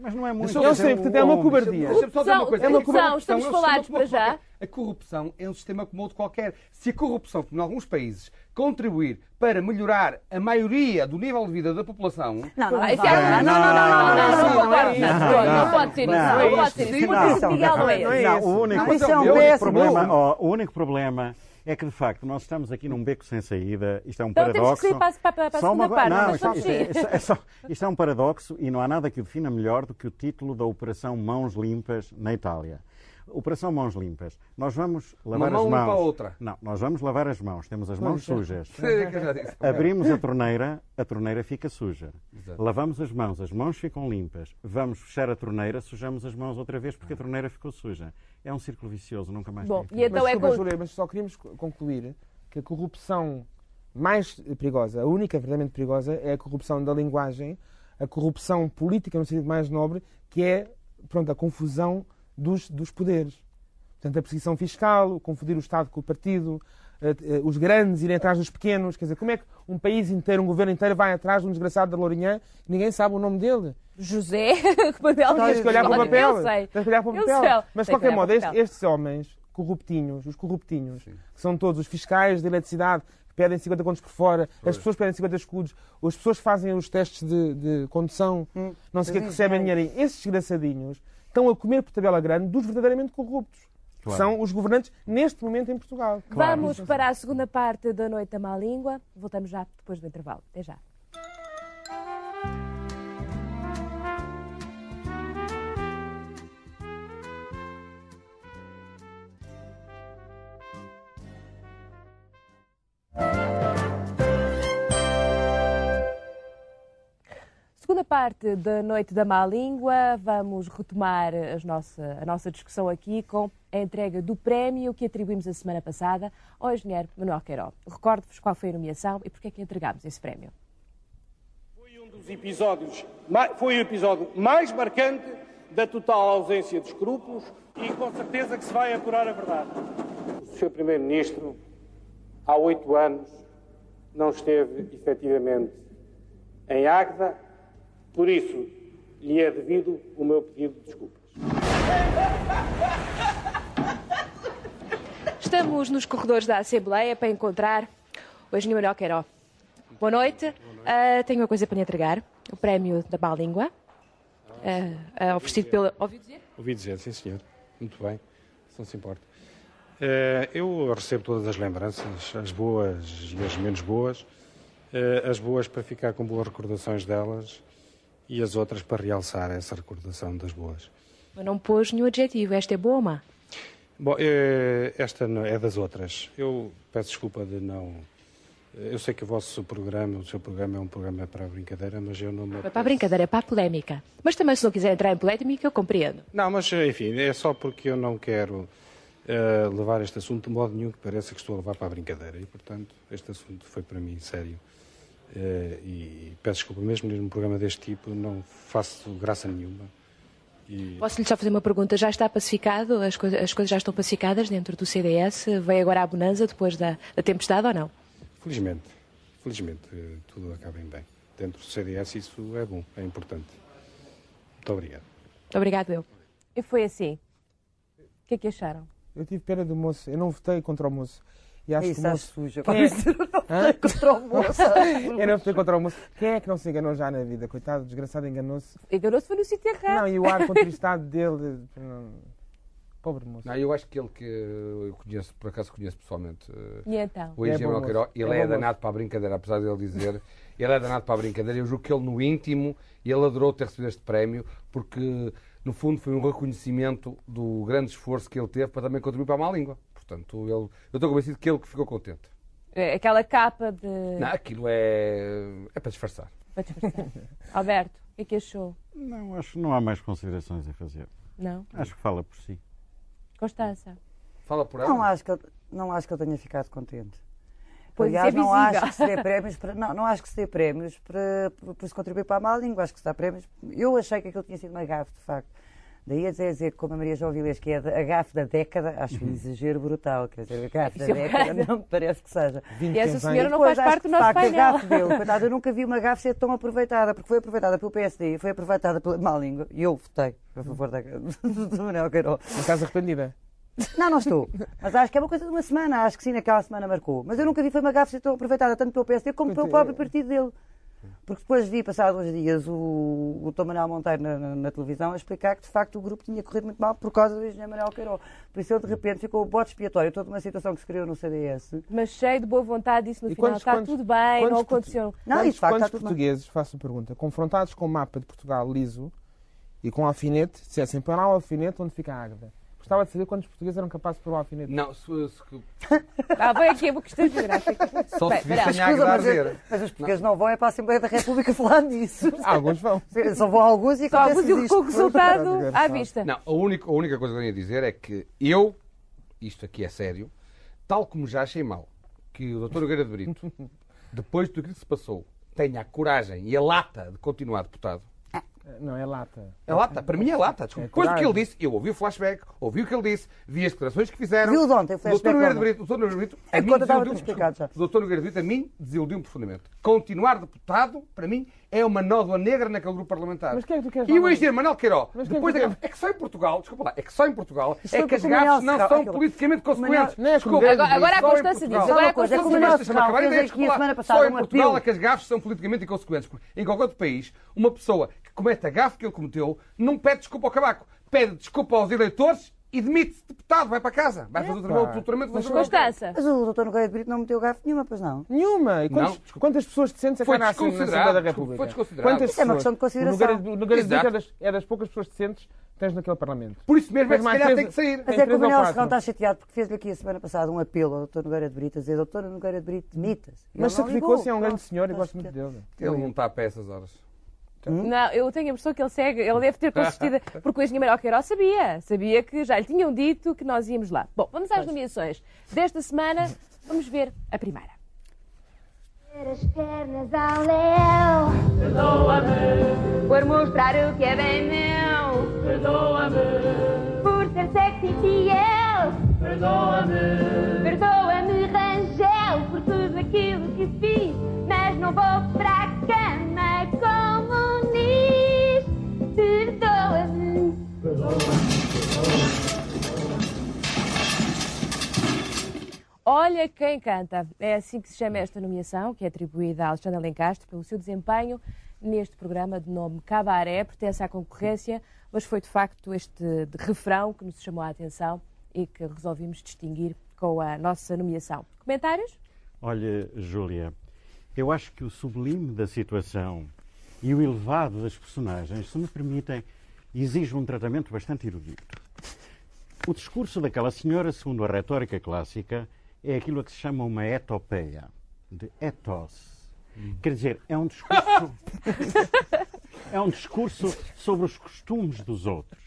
S3: Mas não é muito.
S2: Eu sei, portanto, é uma cobardia.
S1: Corrupção, é uma
S5: corrupção
S1: estamos
S5: é um
S1: falados para já.
S5: A corrupção é um sistema como outro qualquer. Se a corrupção, como em alguns países, contribuir para melhorar a maioria do nível de vida da população,
S4: Não, não,
S1: Ah, isso
S4: não,
S1: é- Não, não, não, não, não, não, não,
S2: não,
S1: concordo.
S2: não,
S1: Não,
S3: não,
S1: não pode ser isso.
S3: não,
S1: Não
S3: não,
S1: pode ser isso.
S4: não,
S1: Porque o
S4: não,
S1: Miguel não é
S2: não é
S1: esse.
S3: Não,
S2: esse.
S3: o único,
S4: Não, isso é um
S3: o único
S4: péssimo.
S3: problema, ó, o único problema é que, de facto, nós estamos aqui num beco sem saída. Isto é um
S1: Então temos
S3: paradoxo.
S1: que sair para, para, para a
S3: Só uma
S1: parte.
S3: Não, isto,
S1: vamos
S3: isto é, é só- isto é um paradoxo e não há nada que o defina melhor do que o título da Operação Mãos Limpas na Itália. Operação Mãos Limpas. Nós vamos lavar
S5: mão
S3: as
S5: limpa
S3: mãos.
S5: a outra.
S3: Não, nós vamos lavar as mãos. Temos as mãos
S2: é.
S3: sujas.
S5: já disse.
S3: Abrimos a torneira, a torneira fica suja.
S5: Exato.
S3: Lavamos as mãos, as mãos ficam limpas. Vamos fechar a torneira, sujamos as mãos outra vez porque a torneira ficou suja. É um círculo vicioso, nunca mais
S1: Bom, e então
S2: mas,
S1: é
S2: desculpa, Júlia, mas só queríamos co- concluir que a corrupção mais perigosa, a única verdadeiramente perigosa, é a corrupção da linguagem, a corrupção política no sentido mais nobre, que é pronto, a confusão dos, dos poderes. Portanto, a perseguição fiscal, o confundir o Estado com o partido, eh, eh, os grandes irem atrás dos pequenos. Quer dizer, como é que um país inteiro, um governo inteiro vai atrás de um desgraçado da Lourinhã e ninguém sabe o nome dele?
S1: José, que papel
S2: Tens que olhar para o papel.
S1: Eu sei.
S2: Tens que olhar para o
S1: Eu
S2: papel.
S1: sei.
S2: Mas, de qualquer modo, estes, homens corruptinhos, os corruptinhos, que são todos os fiscais de eletricidade, que pedem 50 contos por fora, as pessoas pedem 50 escudos, as pessoas que fazem os testes de, de condução,
S4: Hum,
S2: não sei o que, que
S4: os
S2: recebem
S4: engenheiros.
S2: dinheiro. Esses desgraçadinhos estão a comer por tabela grande dos verdadeiramente corruptos. que
S3: Claro.
S2: São os governantes neste momento em Portugal.
S1: Vamos para a segunda parte da Noite da Má Língua. Voltamos já depois do intervalo. Até já. Segunda parte da Noite da Má Língua, vamos retomar as nossa- a nossa discussão aqui com a entrega do prémio que atribuímos a semana passada ao engenheiro Manuel Queiroz. Recordo-vos qual foi a nomeação e porque é que entregámos esse prémio.
S6: Foi um dos episódios, foi o episódio mais marcante da total ausência de escrúpulos e com certeza que se vai apurar a verdade. O Sr. Primeiro-Ministro, há oito anos, não esteve efetivamente em Águeda, por isso lhe é devido o meu pedido de desculpas.
S1: Estamos nos corredores da Assembleia para encontrar o engenheiro Manuel Queiroz. Boa noite. Ah, tenho uma coisa para lhe entregar. O prémio da Má Língua. ah, ah, oferecido pela... Ouviu dizer?
S6: Ouvi dizer, sim senhor. Muito bem, se não se importa. Eu recebo todas as lembranças, as boas e as menos boas. As boas para ficar com boas recordações delas e as outras para realçar essa recordação das boas.
S1: Mas não pôs nenhum adjetivo. Esta é boa ou má?
S6: Bom, eh, esta é das outras. Eu peço desculpa de não. eh, Eu sei que o vosso programa, o seu programa é um programa para a brincadeira, mas eu não me.
S1: É para a brincadeira, é para a polémica. Mas também, se não quiser entrar em polémica, eu compreendo.
S6: Não, mas enfim, é só porque eu não quero
S7: a levar este assunto de modo nenhum que pareça que estou a levar para a brincadeira. E, portanto, este assunto foi para mim sério. Uh, e peço desculpa, mesmo num programa deste tipo, não faço graça nenhuma.
S1: E... Posso-lhe só fazer uma pergunta? Já está pacificado? As, co as, coisas já estão pacificadas dentro do CDS? Veio agora a bonança depois da, da tempestade ou não?
S7: Felizmente. Felizmente, eh, tudo acaba em bem. Dentro do CDS isso é bom, é importante. Muito obrigado.
S1: Muito obrigado, eu. E foi assim. O que é que acharam?
S2: Eu tive pena do moço. Eu não votei contra o moço.
S4: E acho Isso, que o moço... suja.
S2: Quem é... contra o moço. eu não votei contra o moço. Quem é que não se enganou já na vida? Coitado, desgraçado, enganou-se.
S1: Enganou-se foi no sítio errado.
S2: Não, e o ar contristado dele... Pobre moço.
S5: Não, eu acho que ele que eu conheço, por acaso conheço pessoalmente. Eh,
S1: e então?
S5: O engenheiro é ele é, é danado para a brincadeira, apesar de ele dizer. ele é danado para a brincadeira. Eu julgo que ele, no íntimo, ele adorou ter recebido este prémio, porque, no fundo, foi um reconhecimento do grande esforço que ele teve para também contribuir para a má língua. Portanto, ele, eu estou convencido que ele que ficou contente.
S1: É, aquela capa de.
S5: Não, aquilo é. é para disfarçar.
S1: Para disfarçar. Alberto, o que é que achou?
S3: Não, acho que não há mais considerações a fazer.
S1: Não?
S3: Acho que fala por si.
S1: Constança.
S5: Fala por ela?
S4: Não acho que eu, não acho que eu tenha ficado contente. Pois Aliás, é não acho que se dê prémios para, não, não acho que se dê prémios para, para, para se contribuir para a má língua. Acho que se dá prémios. Eu achei que aquilo tinha sido uma gafe, de facto. Daí a dizer, como a Maria João Vilés, que é a gafe da década, acho um exagero brutal. Quer dizer, a gafe da é década não me parece que seja.
S1: E essa senhora não faz parte do nosso facto, painel.
S4: A gafe dele, coitado, eu nunca vi uma gafe ser tão aproveitada, porque foi aproveitada pelo PSD, foi aproveitada pela má língua, e eu votei a favor da, do Manuel Queiroz.
S2: Em casa arrependida?
S4: Não, não estou. Mas acho que é uma coisa de uma semana. Acho que sim, naquela semana marcou. Mas eu nunca vi foi uma gafe ser tão aproveitada tanto pelo PSD como pelo próprio partido dele. Porque depois vi, passados uns dias, o, o Tom Manuel Monteiro na, na, na, televisão a explicar que, de facto, o grupo tinha corrido muito mal por causa do engenheiro Manuel Queiroz. Por isso ele, de repente, ficou o bote expiatório, toda uma situação que se criou no CDS.
S1: Mas cheio de boa vontade, disse no e final, quantos, está quantos, tudo bem, não aconteceu.
S2: Não, quantos, de facto, quantos está portugueses, tudo faço a pergunta, confrontados com o mapa de Portugal liso e com alfinete, dissessem, para lá o alfinete onde fica a Águeda? Gostava de saber quantos portugueses eram capazes de provar o alfinete.
S5: Não, se, se...
S1: Ah, bem aqui, é uma questão geográfica.
S5: Só se visse a mas,
S4: mas os portugueses não. não vão é para a Assembleia da República falar nisso.
S2: Alguns vão.
S4: Só vão alguns e
S1: Só alguns e com o resultado à vista.
S5: Não, a única, a única coisa que eu ia dizer é que eu, isto aqui é sério, tal como já achei mal que o Dr. Nogueira de Brito, depois do que se passou, tenha a coragem e a lata de continuar deputado,
S2: não, é lata.
S5: É lata, para mim é lata. Desculpa. É Depois do que ele disse, eu ouvi o flashback, ouvi o que ele disse, vi as declarações que fizeram.
S4: Viu de ontem o flashback?
S5: O Dr. Nogueira Brito, o Dr. Nogueira Brito, a mim desiludiu-me. O Dr. Nogueira Brito, a mim, desiludiu-me profundamente. Continuar deputado, para mim, é uma nódoa negra naquele grupo parlamentar.
S2: Mas quem é que tu queres
S5: E o engenheiro Manuel Queiroz, é depois é, é que só em Portugal, desculpa lá, é que só em Portugal é que as gafes não são politicamente consequentes.
S1: Desculpa, agora a Constância diz, agora a Constância
S4: diz. Só
S5: em Portugal é que as gafes são politicamente inconsequentes. Em qualquer outro país, uma pessoa que comete a gafe que ele cometeu não pede desculpa ao cabaco, pede desculpa aos eleitores e demite-se deputado, vai para casa, vai fazer o doutoramento.
S1: Mas Constança.
S4: Mas o doutor Nogueira de Brito não meteu gafe nenhuma, pois não?
S2: Nenhuma. E quantos, não, quantas pessoas decentes é que na Assembleia da República?
S5: Foi desconsiderado.
S2: Quantas
S4: Isso é uma questão de consideração.
S2: O Nogueira de Brito é das, é das poucas pessoas decentes que tens naquele Parlamento.
S5: Por isso mesmo é que se calhar tem que sair.
S4: Mas é que o Manuel Serrão está chateado porque fez-lhe aqui a semana passada um apelo ao doutor Nogueira de Brito a dizer doutor Nogueira de Brito, demita-se.
S2: Mas sacrificou-se, é um grande senhor e gosto muito dele.
S5: Ele não está a pé essas horas.
S1: Hum? Não, eu tenho a impressão que ele segue, ele deve ter consistido, porque o engenheiro Manuel Queiroz sabia, sabia que já lhe tinham dito que nós íamos lá. Bom, vamos às nomeações desta semana, vamos ver a primeira. As pernas ao léu, perdoa-me, por mostrar o que é bem meu, perdoa-me, por ser sexy e fiel, perdoa-me, perdoa-me, Rangel, por tudo aquilo que fiz, mas não vou para Olha quem canta. É assim que se chama esta nomeação, que é atribuída a Alexandre Alencastre pelo seu desempenho neste programa de nome Cabaré, pertence à concorrência, mas foi de facto este refrão que nos chamou a atenção e que resolvimos distinguir com a nossa nomeação. Comentários?
S3: Olha, Júlia, eu acho que o sublime da situação e o elevado das personagens, se me permitem, exige um tratamento bastante erudito. O discurso daquela senhora, segundo a retórica clássica, é aquilo que se chama uma etopeia, de ethos. Quer dizer, é um discurso. é um discurso sobre os costumes dos outros.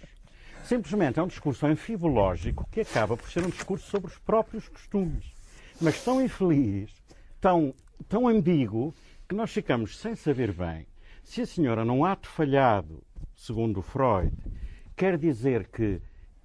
S3: Simplesmente é um discurso anfibológico que acaba por ser um discurso sobre os próprios costumes. Mas tão infeliz, tão, tão ambíguo, que nós ficamos sem saber bem se a senhora, num ato falhado, segundo Freud, quer dizer que,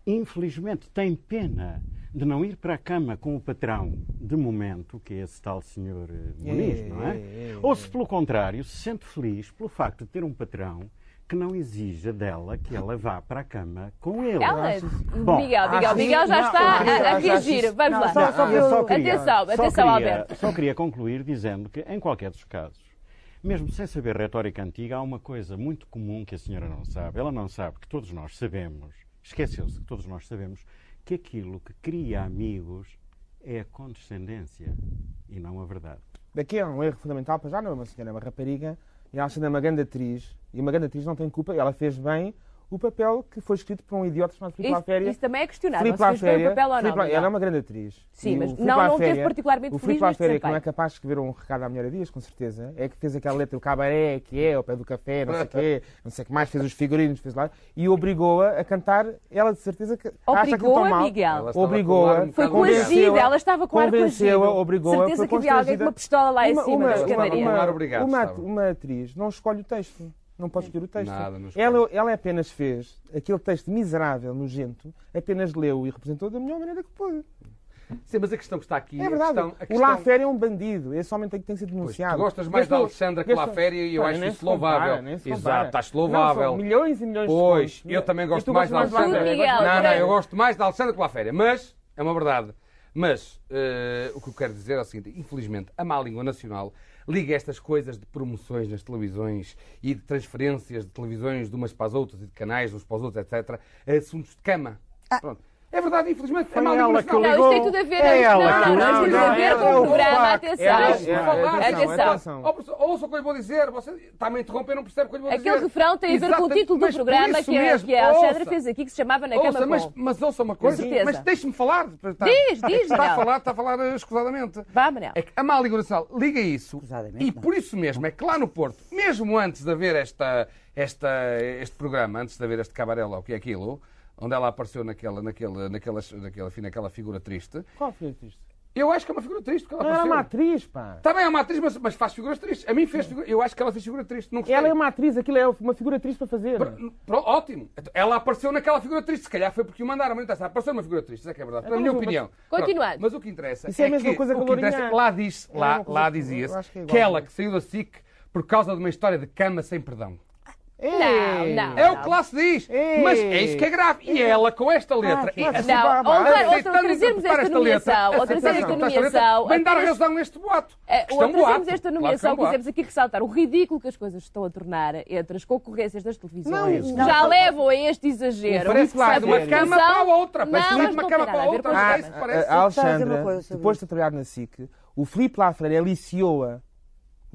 S3: infelizmente, tem pena de não ir para a cama com o patrão de momento, que é esse tal senhor eh, Muniz, não é? Ou se, pelo contrário, se sente feliz pelo facto de ter um patrão que não exija dela que ela vá para a cama com ele.
S1: Ela,
S3: Bom,
S1: Miguel, Miguel, Miguel já
S2: não,
S1: está
S2: eu
S1: a,
S2: queria-
S1: a reagir. Vamos
S4: não,
S1: lá.
S4: só- só
S3: eu só queria,
S1: Atenção,
S3: só
S1: atenção,
S3: queria-
S1: Alberto.
S3: Só queria concluir dizendo que, em qualquer dos casos, mesmo sem saber retórica antiga, há uma coisa muito comum que a senhora não sabe. Ela não sabe que todos nós sabemos, esqueceu-se que todos nós sabemos, que aquilo que cria amigos é a condescendência e não a verdade.
S2: Daqui é um erro fundamental, para já não é uma senhora, é uma rapariga, e ela sendo uma grande atriz, e uma grande atriz não tem culpa, ela fez bem o papel que foi escrito por um idiota chamado Filipe
S1: Isso,
S2: Laféria.
S1: isso também é questionado.
S2: Filipe
S1: Não bem o
S2: Laféria,
S1: papel ou não.
S2: Filipe ela é uma grande atriz.
S1: Sim, mas não- não
S2: Laféria-
S1: teve particularmente
S2: O
S1: feliz
S2: Filipe Laféria, que não é capaz de escrever um recado à mulher a Dias, com certeza, é que fez aquela letra, o cabaré, que é, ao pé do café, não sei o quê, não sei o que mais, fez os figurinos, fez lá, e obrigou-a a cantar, ela de certeza que
S1: Obrigou-a. Miguel.
S2: Obrigou-a,
S1: Foi coagida, ela estava com ar
S2: convenceu-a, obrigou-a,
S1: Certeza que havia alguém com uma pistola lá em cima
S2: uma-
S1: da
S2: uma-
S1: escadaria.
S5: uma-
S2: uma-
S5: obrigado,
S2: uma,
S5: estava.
S2: uma atriz não escolhe o texto. Não pode escolher o texto.
S5: Nada, não escolhe.
S2: ela, ela apenas fez aquele texto miserável, nojento, apenas leu e representou da melhor maneira que pôde.
S5: Sim, mas a questão que está aqui...
S2: É
S5: a
S2: verdade.
S5: questão- a
S2: O
S5: questão-
S2: Laféria é um bandido. Esse homem tem que tem que ser
S5: Pois,
S2: denunciado.
S5: tu gostas mais
S2: Este
S5: da
S2: não-
S5: Alexandra que
S2: não-
S5: Féria e eu
S2: Pá,
S5: acho isso louvável. Exato, estás
S2: Não,
S5: louvável.
S2: são milhões e milhões
S5: Pois,
S2: de pontos.
S5: eu também gosto mais da Alexandra. Não, não, eu gosto mais da Alexandra que lá Féria, mas é uma verdade. Mas eh, o que eu quero dizer é o seguinte: infelizmente, a má língua nacional liga estas coisas de promoções nas televisões e de transferências de televisões de umas para as outras e de canais de uns para os outros, etc., a assuntos de cama. Pronto. É verdade, infelizmente,
S3: Foi
S5: a má língua
S3: ela que
S5: nacional.
S1: Não, isto tem tudo a ver,
S3: É
S1: não,
S3: ela
S1: não,
S3: que
S1: não, não, isto tem tudo a
S2: não,
S1: ver
S2: é
S1: com o
S2: o
S1: programa, atenção.
S2: É, é,
S1: Atenção.
S5: Ouça o que eu vou dizer. Você está-me a interromper, não percebe o que eu vou dizer.
S1: Aquele refrão tem a ver com o título do programa que a,
S5: mesmo,
S1: que a Alexandra fez aqui, que se chamava Na Cama
S5: mas, ouça uma coisa.
S1: certeza.
S5: Mas deixe-me falar. Está,
S1: Diz, diz,
S5: Está a falar, está a falar eh, escusadamente.
S1: Vá, Manel.
S5: É que a má língua nacional liga isso. E
S4: não.
S5: por isso mesmo é que lá no Porto, mesmo antes de haver esta, esta, este programa, antes de haver este cabaré lá, o que é aquilo, onde ela apareceu naquela, naquela, naquela, naquela, enfim, naquela figura triste,
S2: Qual foi isto?
S5: eu acho que é uma figura triste. Que ela
S2: Ela é uma atriz, pá.
S5: Também é uma atriz, mas, mas faz figuras tristes. A mim fez figura. Eu acho que ela fez figura triste. Não gostei.
S2: Ela é uma atriz, aquilo é uma figura triste para fazer.
S5: Pr- pr- ótimo. Então, Ela apareceu naquela figura triste. Se calhar foi porque o mandaram. Mas não interessa. Apareceu numa figura triste. Isso é que é verdade. Na
S2: Então,
S5: minha
S2: mas-
S5: opinião.
S1: Continuando.
S5: Mas o que interessa
S2: Isso é a mesma
S5: que,
S2: coisa que
S5: o que interessa é que lá, diz,
S2: É
S5: lá,
S2: coisa
S5: lá
S2: que-
S5: dizia-se
S2: que é
S5: que ela que saiu da SIC por causa de uma história de cama sem perdão.
S2: Ei!
S1: Não, não.
S5: É o que lá se diz.
S2: Ei.
S5: Mas é isso que é grave. E ela, com esta letra. e
S2: é
S1: Não, ou ou
S5: aceitando
S1: trazermos esta nomeação, ou trazer
S5: aceitando
S1: esta nomeação,
S5: Vem dar razão neste boato.
S1: É, ou
S5: é
S1: trazemos
S5: boato.
S1: esta
S5: é
S1: nomeação, quisemos aqui ressaltar o ridículo que as coisas estão a tornar entre as concorrências das televisões.
S2: Não,
S1: Já
S4: não.
S1: levam a este exagero.
S2: Parece lá
S1: A
S2: de uma
S5: cama para a outra,
S1: Não,
S5: de uma cama para a
S1: a
S5: outra.
S2: A, a
S4: a
S2: Alexandra, depois de ter trabalhado na SIC, o Filipe Lafreira aliciou-a.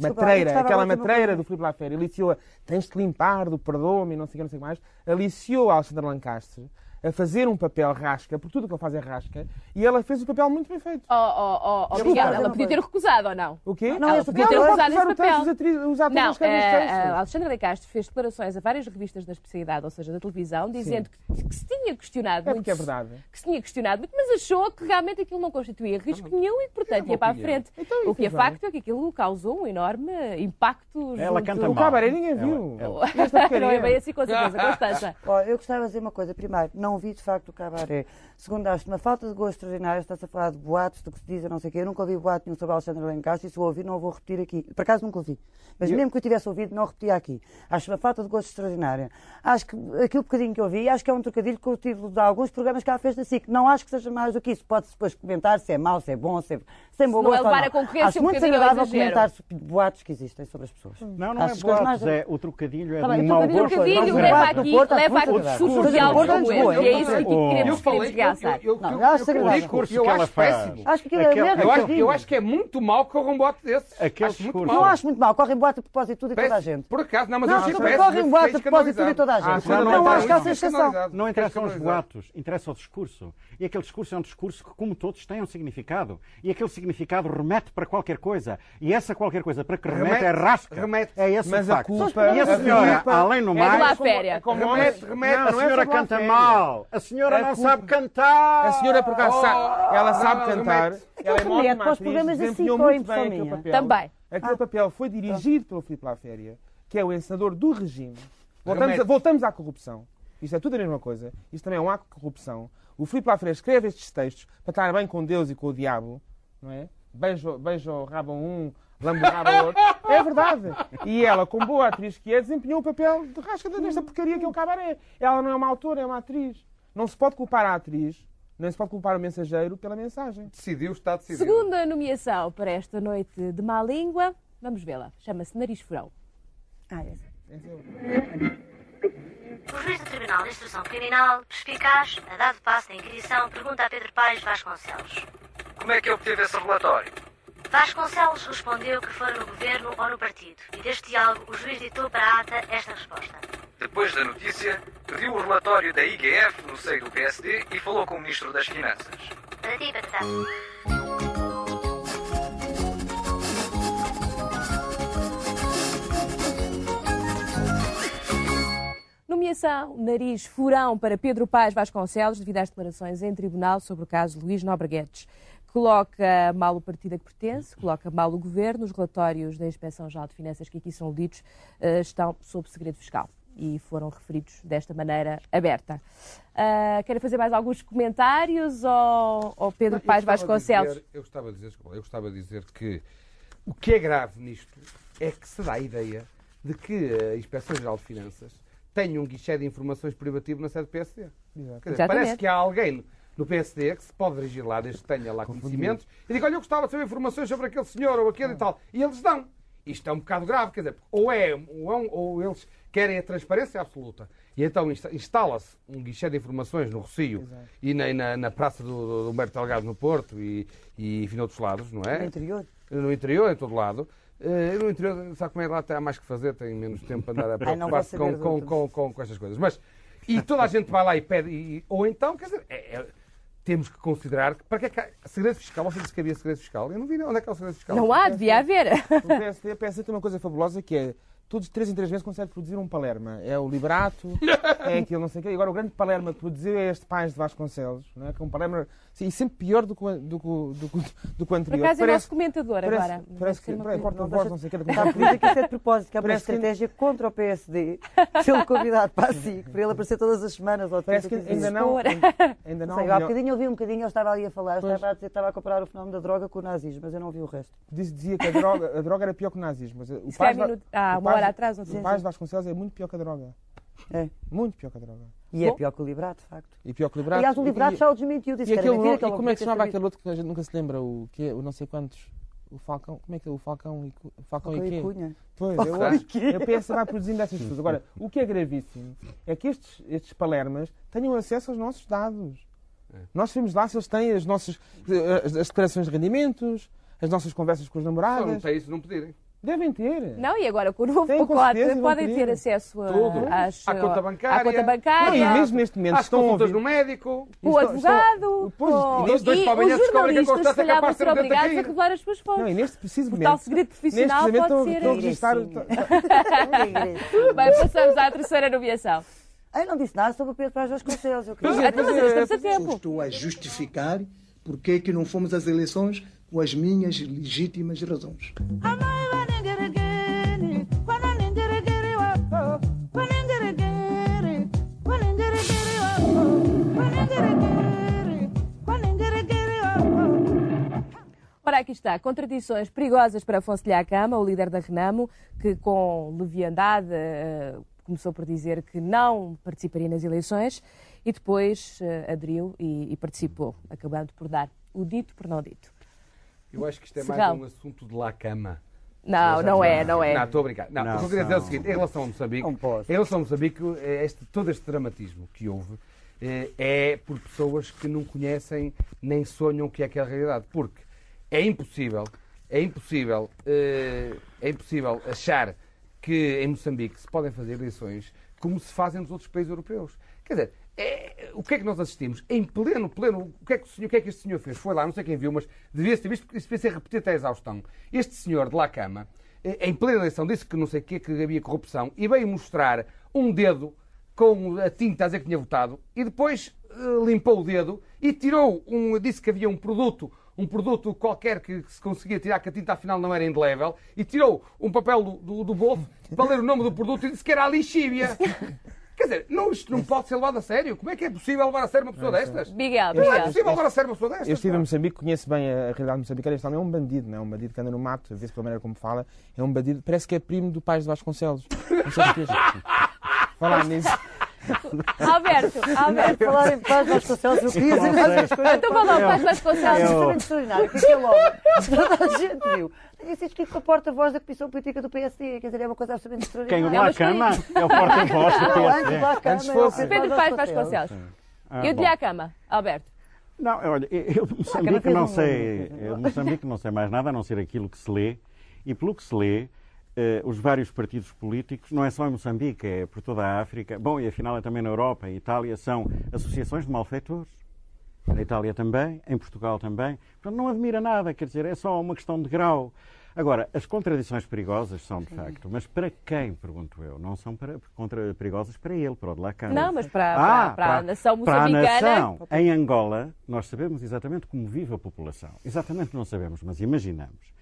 S2: Matreira, aquela matreira do Filipe Lafreira, aliciou-a. Tens de limpar do perdoe-me, não sei o que, não sei o que mais. Aliciou a Alexandra Lancaster a fazer um papel rasca, por tudo o que ele faz é rasca, e ela fez o papel muito bem feito.
S1: Oh, oh, oh, oh,
S4: vou
S1: ela podia ter recusado ou não?
S2: O quê?
S4: Não,
S1: Ela podia ter
S4: é-
S1: recusado esse
S2: o texto,
S1: papel.
S2: os atri- os
S1: Não, eh, a Alexandra de Castro fez declarações a várias revistas da especialidade, ou seja, da televisão, dizendo que, que se tinha questionado
S2: É
S1: muito.
S2: porque é verdade.
S1: Que se tinha questionado muito, mas achou que realmente aquilo não constituía risco nenhum e, portanto, ia para a frente.
S2: Então,
S1: o que é facto é que aquilo causou um enorme impacto.
S3: Ela
S1: junto-
S3: canta
S2: O
S3: mal.
S2: cabaré ninguém viu. E esta porcaria?
S1: não é bem assim com certeza, Constança.
S4: Olha, eu gostava de dizer uma coisa. Primeiro, não vi de facto o cabaré. Segundo, acho uma falta de gosto extraordinária. Está-se a falar de boatos, do que se diz, eu não sei o quê. Eu nunca ouvi boato nenhum sobre Alexandre Lencastre e se o ouvi, não o vou repetir aqui. Por acaso nunca ouvi. Mas mesmo que eu tivesse ouvido, não repetia aqui. Acho uma falta de gosto extraordinária. Acho que aquilo bocadinho que eu vi, acho que é um trocadilho com o título de alguns programas que ela fez da SIC. Não acho que seja mais do que isso. Pode-se depois comentar se é mau, se é bom, se é sem bom
S1: não é levar a concorrência
S4: Acho
S1: um
S4: muito
S1: ao
S4: agradável comentar sobre boatos que existem sobre as pessoas.
S3: Não, não
S4: Acho
S3: é
S4: coisas mais-
S3: boatos, é o trocadilho é
S4: Tá
S3: de
S4: bem,
S3: um
S4: o
S3: mau
S4: trocadilho
S3: gosto.
S4: foi-
S1: Trocadilho leva aqui, leva discursos
S4: Mas
S1: de
S4: o
S1: algo
S4: é
S1: como
S4: Lisboa,
S1: esse. E é isso que
S3: Eu
S1: queremos,
S5: Eu
S1: realçar.
S5: eu, eu,
S4: Não,
S5: eu,
S4: eu acho
S5: eu, eu,
S3: discurso
S5: eu
S3: que ela
S5: acho
S3: faz.
S5: péssimo.
S4: Acho que é
S3: Aquele-.
S5: Eu acho, eu acho que é muito mau que corra um bote desses.
S3: Aquele
S5: acho muito mau.
S4: Não acho muito mal. Correm boato a propósito de tudo e toda a gente.
S5: Por acaso, não, mas
S4: Não,
S5: eu
S4: acho
S5: péssimo.
S4: correm boato a propósito de tudo e toda a gente.
S3: não,
S4: Não, acho que há sensação.
S3: Não interessam os boatos, interessa o discurso. E aquele discurso é um discurso que, como todos, tem um significado. E aquele significado remete para qualquer coisa. E essa qualquer coisa para que remete,
S5: Remete,
S3: é rasca.
S5: remete.
S3: É esse
S2: Mas
S3: o
S2: a
S3: facto.
S2: culpa-
S3: E a
S2: a
S3: senhora,
S2: culpa
S3: além no
S1: É de lá
S3: mais,
S1: féria.
S2: como-
S5: Remete, remete.
S3: a
S2: não é
S3: senhora
S2: a
S3: canta mal. Mal. A senhora
S2: A
S3: não
S2: culpa-
S3: sabe cantar.
S2: A senhora, por acaso, sabe, ela sabe
S5: não,
S2: cantar. Ela é
S4: Então,
S2: ótima
S4: para os programas é
S2: muito bem aquele papel.
S1: Também.
S2: Aquele papel foi dirigido pelo Filipe Laféria, que é o encenador do regime. Voltamos, a- voltamos à corrupção. Isto é tudo a mesma coisa. Isto também é um ato de corrupção. O Filipe Laféria escreve estes textos para estar bem com Deus e com o diabo, não é? Beijo, beijo o rabo um, rabo ao outro. É verdade. E ela, como boa atriz que é, desempenhou o papel de rasca desta porcaria que é o cabaré. Ela não é uma autora, é uma atriz. Não se pode culpar a atriz, nem se pode culpar o mensageiro pela mensagem.
S5: Decidiu, está decidido.
S1: Segunda nomeação para esta noite de má língua. Vamos vê-la. Chama-se Nariz Furão.
S4: Ah, é.
S8: O juiz do Tribunal de Instrução Criminal, perspicaz, a dado passo da Inquisição, pergunta a Pedro Paes Vasconcelos.
S9: Como é que obteve esse relatório?
S8: Vasconcelos respondeu que fora no governo ou no partido, e deste diálogo o juiz ditou para a ata esta resposta.
S9: Depois da notícia, pediu o relatório da IGF no seio do PSD e falou com o Ministro das Finanças.
S8: Para ti, Patata.
S1: Nomeação Nariz Furão para Pedro Paz Vasconcelos devido às declarações em tribunal sobre o caso Luís Nobre Guedes. Coloca mal o partido a que pertence, coloca mal o governo. Os relatórios da Inspeção Geral de Finanças que aqui são lidos eh, estão sob segredo fiscal e foram referidos desta maneira aberta. Uh, querem fazer mais alguns comentários ao, ao Pedro
S5: Eu
S1: Paz Vasconcelos?
S5: dizer- eu gostava de dizer, eu gostava de dizer que o que é grave nisto é que se dá a ideia de que a Inspeção-Geral de Finanças tem um guichê de informações privativo na sede do PSD. Dizer, parece que há alguém no PSD que se pode dirigir lá, desde que tenha lá conhecimentos, e diga, olha, eu gostava de saber informações sobre aquele senhor ou aquele e tal. E eles dão. Isto é um bocado grave, quer dizer, ou é, ou, é ou eles querem a transparência absoluta. E então insta- instala-se um guichê de informações no Rocio e na, na- na Praça do, do, do Humberto Delgado no Porto e, e enfim, noutros lados, não é?
S4: No interior.
S5: no interior, em todo lado. Eh, no interior, sabe como é que lá tem há mais que fazer, tem menos tempo para andar a preocupar-se com, com, com, com estas coisas. Mas, e toda a gente vai lá e pede, e- ou então, quer dizer, é- é- temos que considerar que, para que é que há segredo fiscal? Você disse que havia segredo fiscal? Eu não vi onde é que há o segredo fiscal.
S1: Não há, devia haver.
S2: O PSD, o PSD tem uma coisa fabulosa que é todos de três em três meses consegue produzir um Palerma. É o Liberato, é aquilo, não sei o quê. E agora o grande Palerma que produziu é este Pais de Vasconcelos, não é? Que é um Palerma sim, e sempre pior do que o, do, que o- do, que o- do que o
S1: Por
S2: anterior.
S1: acaso é nosso comentador
S2: parece,
S1: agora.
S2: Parece que, corta a
S4: não
S2: sei o quê.
S4: Está a dizer que isto é de propósito, que é uma
S2: Parece que-
S4: estratégia contra o PSD, ser convidado para a SIC, para ele aparecer todas as semanas. Ou
S2: Parece que
S4: 30
S2: ainda não, ainda não,
S4: Não sei,
S2: há um
S4: bocadinho eu ouvi um bocadinho, ele estava ali a falar, estava a dizer que estava a comparar o fenómeno da droga com o nazismo, mas eu não vi o resto.
S2: Diz- dizia que a droga, a droga era pior que o nazismo. Mas o
S1: Isso
S2: Paz Va-
S1: minuto-
S2: o
S1: uma hora atrás, não sei.
S2: O Paz de Vasconcelos é muito pior que a droga.
S4: É.
S2: Muito pior que a droga.
S4: E é
S1: Bom.
S4: pior que o Liberato, de facto.
S2: E pior que o Liberato.
S4: Aliás, o
S2: E-
S4: Liberato
S2: e-
S4: já o desmentiu, disse
S2: E,
S4: que era
S2: aquele,
S4: mentira.
S2: e como é que se chamava aquele outro que a gente nunca se lembra? O, que é, o não sei quantos. O Falcão. Como é que é? O Falcão e, Cu- Falcão
S4: sabido.
S2: e quê?
S4: Foi Cunha.
S2: Pois,
S4: Falcão
S2: eu
S4: e
S2: acho. Eu penso que vai produzindo essas pessoas. Agora, o que é gravíssimo é que estes, estes palermas tenham acesso aos nossos dados. Nós vimos lá se eles têm as nossas as, as declarações de rendimentos, as nossas conversas com os
S5: Só não
S2: namorados.
S5: tem isso, não pedirem.
S2: Devem ter.
S1: Não, e agora com o novo
S2: Tem,
S1: pacote podem ter acesso a,
S5: Tudo.
S1: às,
S5: À conta bancária.
S1: à conta
S2: Não,
S1: bancária,
S2: e mesmo neste momento
S5: Às
S2: estão
S5: consultas
S2: ouvir.
S5: no médico.
S1: o advogado,
S2: Pois,
S1: com...
S2: e neste
S5: dois
S1: e
S5: para amanhã
S1: os jornalistas, se
S5: é
S1: calhar, vão ser obrigados a revelar as suas
S2: Não, e
S1: fontes.
S2: neste preciso
S1: O
S2: momento.
S1: tal segredo
S2: Neste
S1: profissional
S2: momento
S1: pode
S2: estão,
S1: ser...
S2: estão a registrar.
S1: Bem, passamos à terceira nomeação.
S4: Ai, não disse nada sobre o Pedro Paz Vasconcelos. Eu queria...
S1: então, mas ainda estamos a tempo.
S10: estou a justificar porque é que não fomos às eleições com as minhas legítimas razões.
S1: Ora, aqui está. Contradições perigosas para Afonso Lhá Cama, o líder da Renamo, que com leviandade eh, começou por dizer que não participaria nas eleições e depois eh, aderiu e, e participou, acabando por dar o dito por não dito.
S5: Eu acho que isto é
S1: Serral.
S5: mais um assunto de lá cama.
S1: Não, não é, não é.
S5: Não, estou a brincar. Não,
S3: Não,
S5: o que eu queria dizer é o seguinte, em relação ao Moçambique,
S4: Não posso.
S5: em relação ao Moçambique, este, todo este dramatismo que houve eh, é por pessoas que não conhecem nem sonham o que é que é a realidade. Porque é impossível, é impossível, eh, é impossível achar que em Moçambique se podem fazer eleições como se fazem nos outros países europeus. Quer dizer, é- o que é que nós assistimos? Em pleno, pleno, o que, é que senhor, o que é que este senhor fez? Foi lá, não sei quem viu, mas devia-se ter visto, porque isso devia ser repetido até a exaustão. Este senhor de lá cama, eh, em plena eleição, disse que não sei o quê, que havia corrupção, e veio mostrar um dedo com a tinta a dizer que tinha votado e depois eh, limpou o dedo e tirou um. disse que havia um produto. Um produto qualquer que se conseguia tirar, que a tinta afinal não era indelével, e tirou um papel do, do, do bolso para ler o nome do produto e disse que era a lixívia. Quer dizer, não, isto não pode ser levado a sério. Como é que é possível levar a sério uma pessoa destas?
S1: Miguel,
S5: Não é possível levar a sério uma pessoa destas.
S2: Eu estive em Moçambique, conheço bem a realidade moçambicana. Este homem é um bandido, não é? Um bandido que anda no mato, vê-se pela maneira como fala. É um bandido, parece que é primo do pai de Vasconcelos. Não sei porquê. Falar nisso.
S1: Alberto, Alberto.
S4: Falar em paz Vasconcelos, eu queria dizer essas coisas.
S1: Então vá lá, o Paz
S4: É
S1: Vasconcelos.
S4: absolutamente extraordinário, que aquele homem, toda a gente viu. Tinha sido escrito para a porta-voz da Comissão Política do PSD, quer dizer, é uma coisa absolutamente
S3: Quem o
S4: extraordinária.
S3: de lá cama é o porta-voz do PSD.
S2: Antes fosse.
S4: é o
S1: Pedro Paz Vasconcelos.
S3: Ah,
S1: Eu de
S3: bom.
S1: à cama, Alberto.
S3: Não, olha, eu de Moçambique não sei, eu de Moçambique não sei mais nada a não ser aquilo que se lê e pelo que se lê, eh, os vários partidos políticos, não é só em Moçambique, é por toda a África, bom, e afinal é também na Europa, em Itália, são associações de malfeitores. Na Itália também, em Portugal também. Portanto, não admira nada, quer dizer, é só uma questão de grau. Agora, as contradições perigosas são de facto, mas para quem, pergunto eu? Não são para, contra, perigosas para ele, para o de Câmara.
S1: Não, mas para,
S3: Ah,
S1: para, para a nação
S3: para a
S1: moçambicana.
S3: nação. Em Angola, nós sabemos exatamente como vive a população. Exatamente não sabemos, mas imaginamos.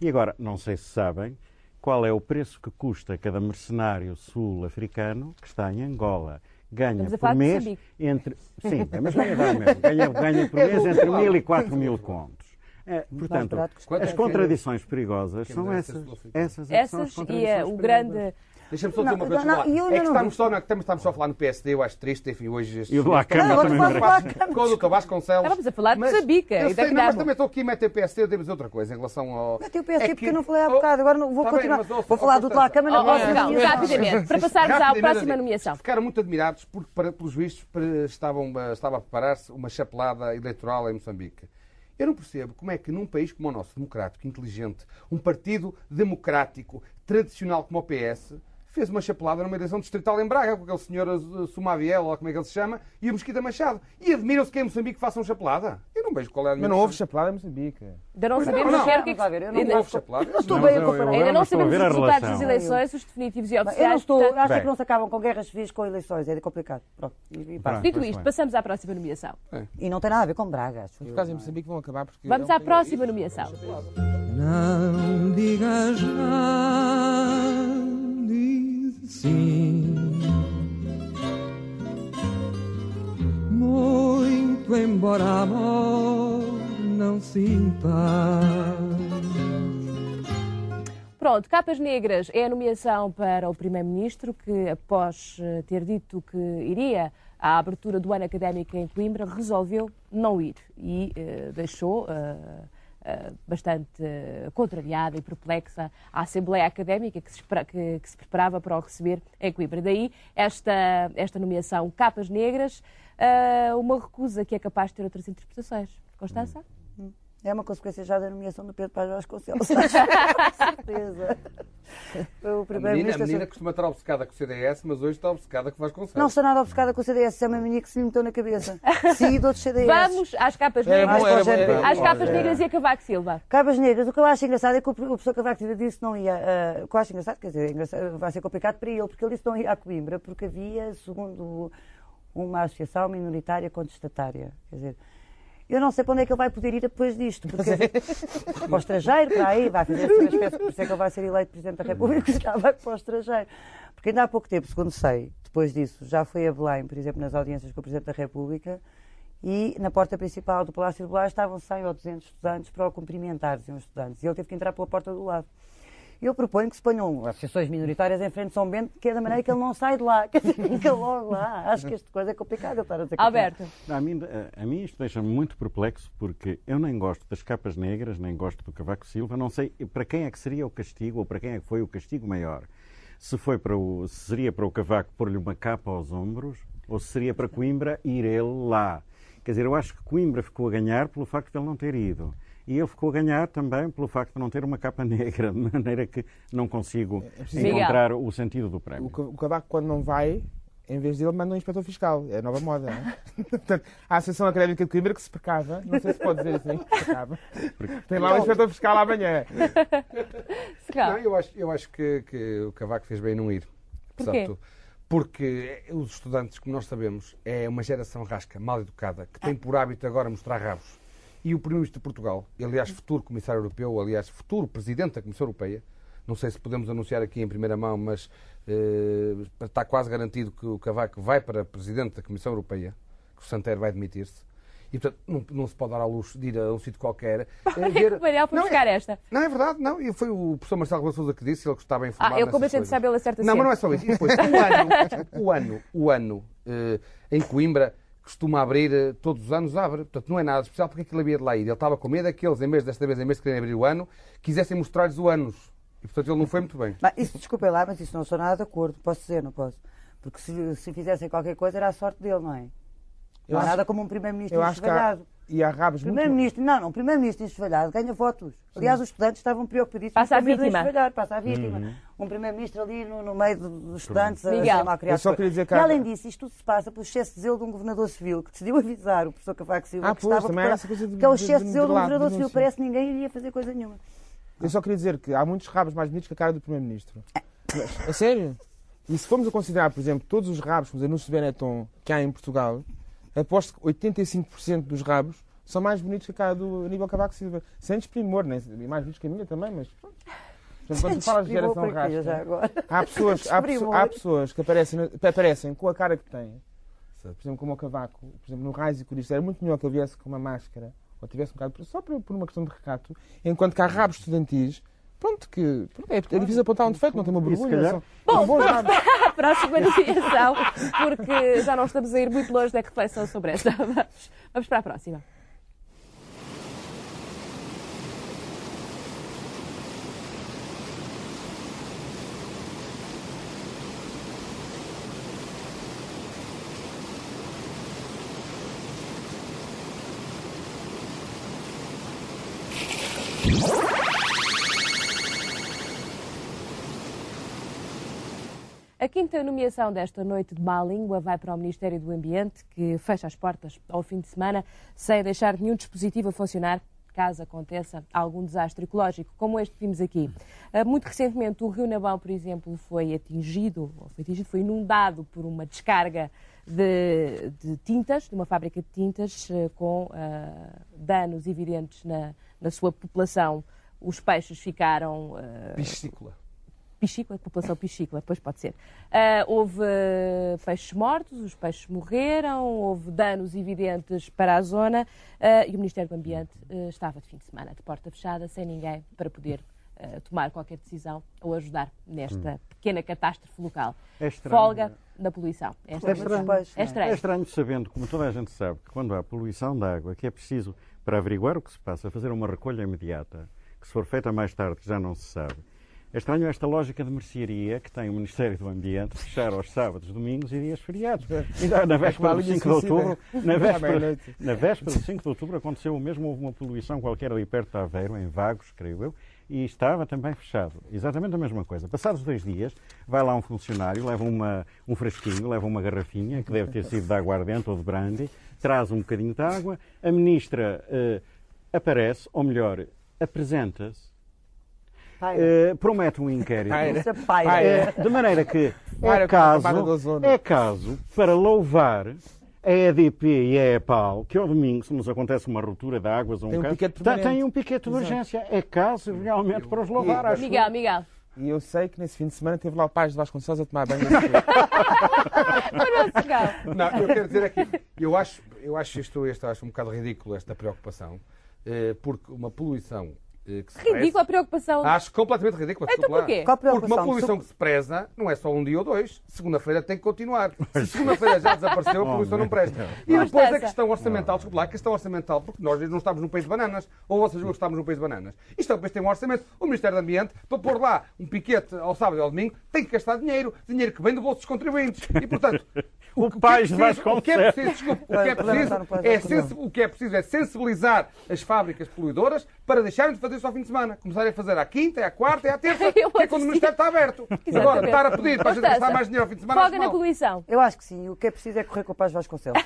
S3: E agora, não sei se sabem, qual é o preço que custa cada mercenário sul-africano que está em Angola. Ganha por mês entre. Sim, é, mas vai dar mesmo. Ganha, ganha por mês entre mil e quatro mil contos. É, portanto,
S5: é
S3: as contradições perigosas são essas. Essas, é que são as
S1: Essas e
S3: contradições
S1: o
S3: perigosas.
S1: grande.
S5: Deixa-me só dizer
S4: Não,
S5: uma coisa.
S4: não,
S5: lá.
S4: eu
S5: é que estamos só, na, estamos, estamos só a falar no PSD, eu acho triste, enfim, hoje...
S3: E o do Acama
S5: estes-
S3: também
S5: Com o Dr. Vasconcelos.
S1: Estávamos a falar de Moçambique
S5: eu sei, não, mas também estou aqui a meter PSD, eu devo dizer outra coisa em relação ao...
S4: Meti o PSD
S5: É
S4: porque
S5: que-
S4: eu não falei há
S5: Oh,
S4: bocado, agora não, vou
S5: tá
S4: continuar. vou falar do Tlá Câmara na
S1: rapidamente, para passarmos à próxima nomeação.
S5: Ficaram muito admirados porque, para, pelos vistos, estavam, eh, estava a preparar-se uma chapelada eleitoral em Moçambique. Eu não percebo como é que num país como o nosso, democrático, inteligente, um partido democrático, tradicional como o PS, fez uma chapelada numa eleição distrital em Braga, com aquele senhor eh, Sumaviel, ou como é que ele se chama, e o Mesquita Machado. E admiram-se que em Moçambique façam chapelada. Eu não vejo qual é a
S2: Mas não houve chapelada em Moçambique.
S1: Ainda não sabemos
S5: não.
S1: o que é que.
S4: Eu não
S5: Não houve chapelada.
S4: Eu estou
S3: Não,
S4: bem a comparar.
S1: Ainda não
S3: a
S1: sabemos os
S3: a
S1: resultados das eleições, os definitivos e
S4: Eu não
S1: oficiais.
S4: estou, acho que não se acabam com guerras civis com eleições, é complicado. Pronto.
S1: Dito isto, passamos à próxima nomeação.
S4: E não tem nada a ver com Braga.
S2: Os casos em Moçambique vão acabar porque...
S1: Vamos
S2: é
S1: à próxima nomeação.
S11: Não digas não, diz sim. Muito embora amor não sinta.
S1: Pronto, Capas Negras é a nomeação para o Primeiro-Ministro que, após eh, ter dito que iria à abertura do ano académico em Coimbra, resolveu não ir e eh, deixou eh, bastante eh, contrariada e perplexa a Assembleia Académica que se, que- que se preparava para o receber em Coimbra. Daí esta, esta nomeação Capas Negras, eh, uma recusa que é capaz de ter outras interpretações. Constança?
S4: É uma consequência já da nomeação do Pedro Paz Vasconcelos. certeza. Foi o
S5: A menina, a menina costuma estar obcecada com o CDS, mas hoje está obcecada com o Vasconcelos.
S4: Não estou nada obcecada com o CDS, isso é uma menina que se lhe meteu na cabeça. Seguidor do CDS.
S1: Vamos às Capas Negras.
S2: bom, era bom, era.
S1: Às Capas Negras e a Cavaco Silva.
S4: Cabas Negras, o que eu acho engraçado é que o professor Cavaco Silva disse que não ia. ah, o que eu acho engraçado, quer dizer, é engraçado, vai ser complicado para ele, porque ele disse que não ia a Coimbra, porque havia, segundo uma associação minoritária contestatária. Quer dizer, eu não sei para onde é que ele vai poder ir depois disto, porque para o estrangeiro, para aí, vai fazer assim uma espécie, por isso é que ele vai ser eleito Presidente da República, se calhar vai para o estrangeiro. Porque ainda há pouco tempo, segundo sei, depois disso, já foi a Belém, por exemplo, nas audiências com o Presidente da República, e na porta principal do Palácio de Belém estavam 100 ou 200 estudantes para o cumprimentar, diziam os estudantes, e ele teve que entrar pela porta do lado. Eu proponho que se ponham associações minoritárias em frente de São Bento, que é da maneira que ele não sai de lá, que fica logo lá. Acho que esta coisa é complicada, estar a dizer que
S1: Alberto.
S3: A mim, a, a mim isto deixa-me muito perplexo porque eu nem gosto das capas negras, nem gosto do Cavaco Silva, não sei para quem é que seria o castigo ou para quem é que foi o castigo maior. Se, foi para o, se seria para o Cavaco pôr-lhe uma capa aos ombros ou se seria para Coimbra ir ele lá. Quer dizer, eu acho que Coimbra ficou a ganhar pelo facto de ele não ter ido. E ele ficou a ganhar também pelo facto de não ter uma capa negra, de maneira que não consigo
S2: preciso-
S3: encontrar o sentido do prémio.
S2: O Ca- o Cavaco, quando não vai, em vez dele, manda um inspetor fiscal. É a nova moda. não é? Portanto, a Associação Académica de Coimbra que se precava, não sei se pode dizer assim, se precava. Tem lá um inspetor fiscal amanhã.
S5: Não, eu acho, eu acho que, que o Cavaco fez bem em não ir.
S1: Porquê?
S5: tudo. Porque os estudantes, como nós sabemos, é uma geração rasca, mal educada, que tem por hábito agora mostrar rabos. E o Primeiro-Ministro de Portugal, aliás, futuro Comissário Europeu, aliás, futuro Presidente da Comissão Europeia, não sei se podemos anunciar aqui em primeira mão, mas eh, está quase garantido que o Cavaco vai para Presidente da Comissão Europeia, que o Santero vai demitir-se. E, portanto, não, não se pode dar à luz de ir a um sítio qualquer. eh, ver-
S1: Manel foi
S5: Não,
S1: buscar esta.
S5: não, é verdade, não. E foi o professor Marcelo Rebelo Sousa que disse, ele que estava informado
S1: Ah,
S5: nessas
S1: como a gente sabe, ele acerta
S5: Não, mas não é só isso. E depois, o ano, o ano, o ano eh, em Coimbra costuma abrir, eh, todos os anos abre. Portanto, não é nada especial porque aquilo havia de lá ir. Ele estava com medo é que eles, em vez desta vez, em vez de quererem abrir o ano, quisessem mostrar-lhes o anos. E, portanto, ele não foi muito bem.
S4: Mas isso, desculpem lá, mas isso não sou nada de acordo. Posso dizer, não posso? Porque se, se fizessem qualquer coisa era a sorte dele, não é?
S2: Eu
S4: Não há
S2: acho-
S4: nada como um primeiro-ministro
S2: Eu acho que há,
S4: enxovalhado.
S2: e há rabos muito...
S4: Primeiro-ministro, não, não, primeiro-ministro enxovalhado ganha votos. Aliás, os estudantes estavam preocupadíssimos
S1: Passa a vítima.
S4: passa a vítima.
S2: Uhum.
S4: Um primeiro-ministro ali no, no meio do- dos estudantes a
S1: Miguel,
S4: ser mal criado.
S2: eu só queria dizer que
S4: E além disso, isto tudo se passa pelo excesso de zelo de um governador civil que decidiu avisar o professor Cavaco Silva
S2: Ah,
S4: que
S2: pois,
S4: estava
S2: também
S4: preparado.
S2: essa coisa de-
S4: que é o excesso de
S2: de-
S4: zelo
S2: de
S4: um governador civil, parece que ninguém iria fazer coisa nenhuma.
S2: Eu só queria dizer que há muitos rabos mais bonitos que a cara do Primeiro-Ministro. A sério? E se formos a considerar, por exemplo, todos os rabos, os anúncios de Benetton que há em Portugal, aposto que 85% dos rabos são mais bonitos que a cara do Aníbal Cavaco Silva. Sem desprimor, nem e mais bonitos que a minha também, mas pronto. Portanto, quando se fala de geração rasca,
S4: agora?
S2: há pessoas, há, pesso- há pessoas que aparecem, aparecem com a cara que têm. Por exemplo, como o Cavaco, por exemplo, no Raiz e Curisto, era muito melhor que ele viesse com uma máscara ou tivesse um bocado, só por, por uma questão de recato, enquanto que há rabos estudantis, pronto, que pronto, é, é difícil apontar um defeito, não tem uma vergonha. são-
S1: Bom,
S2: rabos.
S1: para a próxima nomeação, porque já não estamos a ir muito longe da reflexão sobre esta. Vamos, vamos para a próxima. A quinta nomeação desta noite de má língua vai para o Ministério do Ambiente, que fecha as portas ao fim de semana sem deixar nenhum dispositivo a funcionar caso aconteça algum desastre ecológico, como este que vimos aqui. Ah, Muito recentemente, o Rio Nabão, por exemplo, foi atingido, foi atingido, foi inundado por uma descarga de, de tintas, de uma fábrica de tintas, eh, com ah, danos evidentes na, na sua população. Os peixes ficaram ah,
S5: Piscícola.
S1: Piscícola, população piscícola, depois pode ser. Ah, houve peixes mortos, os peixes morreram, houve danos evidentes para a zona ah, e o Ministério do Ambiente eh, estava de fim de semana, de porta fechada, sem ninguém para poder tomar qualquer decisão ou ajudar nesta pequena catástrofe local.
S3: É estranho.
S1: Folga na poluição. Esta
S3: É
S1: é,
S3: estranho.
S1: é estranho.
S3: É estranho sabendo, como toda a gente sabe, que quando há poluição de água, que é preciso, para averiguar o que se passa, fazer uma recolha imediata, que se for feita mais tarde, já não se sabe. É estranho esta lógica de mercearia que tem o Ministério do Ambiente, fechar aos sábados, domingos e dias feriados. Ainda na véspera do
S2: linha
S3: 5 de outubro, na véspera, na véspera do 5 de outubro aconteceu o mesmo, houve uma poluição qualquer ali perto de Aveiro, em Vagos, creio eu, e estava também fechado. Exatamente a mesma coisa. Passados dois dias, vai lá um funcionário, leva uma, um frasquinho, leva uma garrafinha, que deve ter sido de aguardente ou de brandy, traz um bocadinho de água, a ministra eh, aparece, ou melhor, apresenta-se, Eh, promete um inquérito. Eh, de maneira que é caso, é caso para louvar a EDP e a EPAL, que ao domingo, se nos acontece uma ruptura de águas ou um
S2: Tem um
S3: caso,
S2: piquete permanente.
S3: tem um piquete de urgência. É caso realmente para os louvar. acho eu.
S1: Miguel, Miguel.
S2: E eu sei que nesse fim de semana teve lá o Paz de Vasconcelos a tomar banho.
S5: Não, eu quero dizer aqui, eu acho, eu acho isto, isto acho um bocado ridículo esta preocupação, eh, porque uma poluição
S1: Ridícula a preocupação.
S5: acho completamente ridícula.
S1: Então porquê?
S4: Qual a
S5: Porque uma poluição que se preza não é só um dia ou dois. Segunda-feira tem que continuar. Se segunda-feira já desapareceu, a poluição não presta. E depois a
S1: Constança.
S5: questão orçamental, desculpa lá, a questão orçamental, porque nós não estamos num país de bananas, ou vocês não estamos num país de bananas. Isto é um país que tem um orçamento. O Ministério do Ambiente, para pôr lá um piquete ao sábado e ao domingo, tem que gastar dinheiro. Dinheiro que vem do bolso dos contribuintes. E, portanto,
S3: O
S5: que é preciso- o que é preciso, desculpe, o que é preciso é o que é preciso é sensibilizar as fábricas poluidoras para deixarem de fazer isso ao fim de semana. Começarem a fazer à quinta, à quarta e à terça, que é quando o Ministério está aberto. Agora,
S1: Exatamente.
S5: estar a pedir para a gente gastar mais dinheiro ao fim de semana. Acho
S1: na
S5: mal.
S1: poluição.
S4: Eu acho que sim. O que é preciso é correr com o Paz Vasconcelos.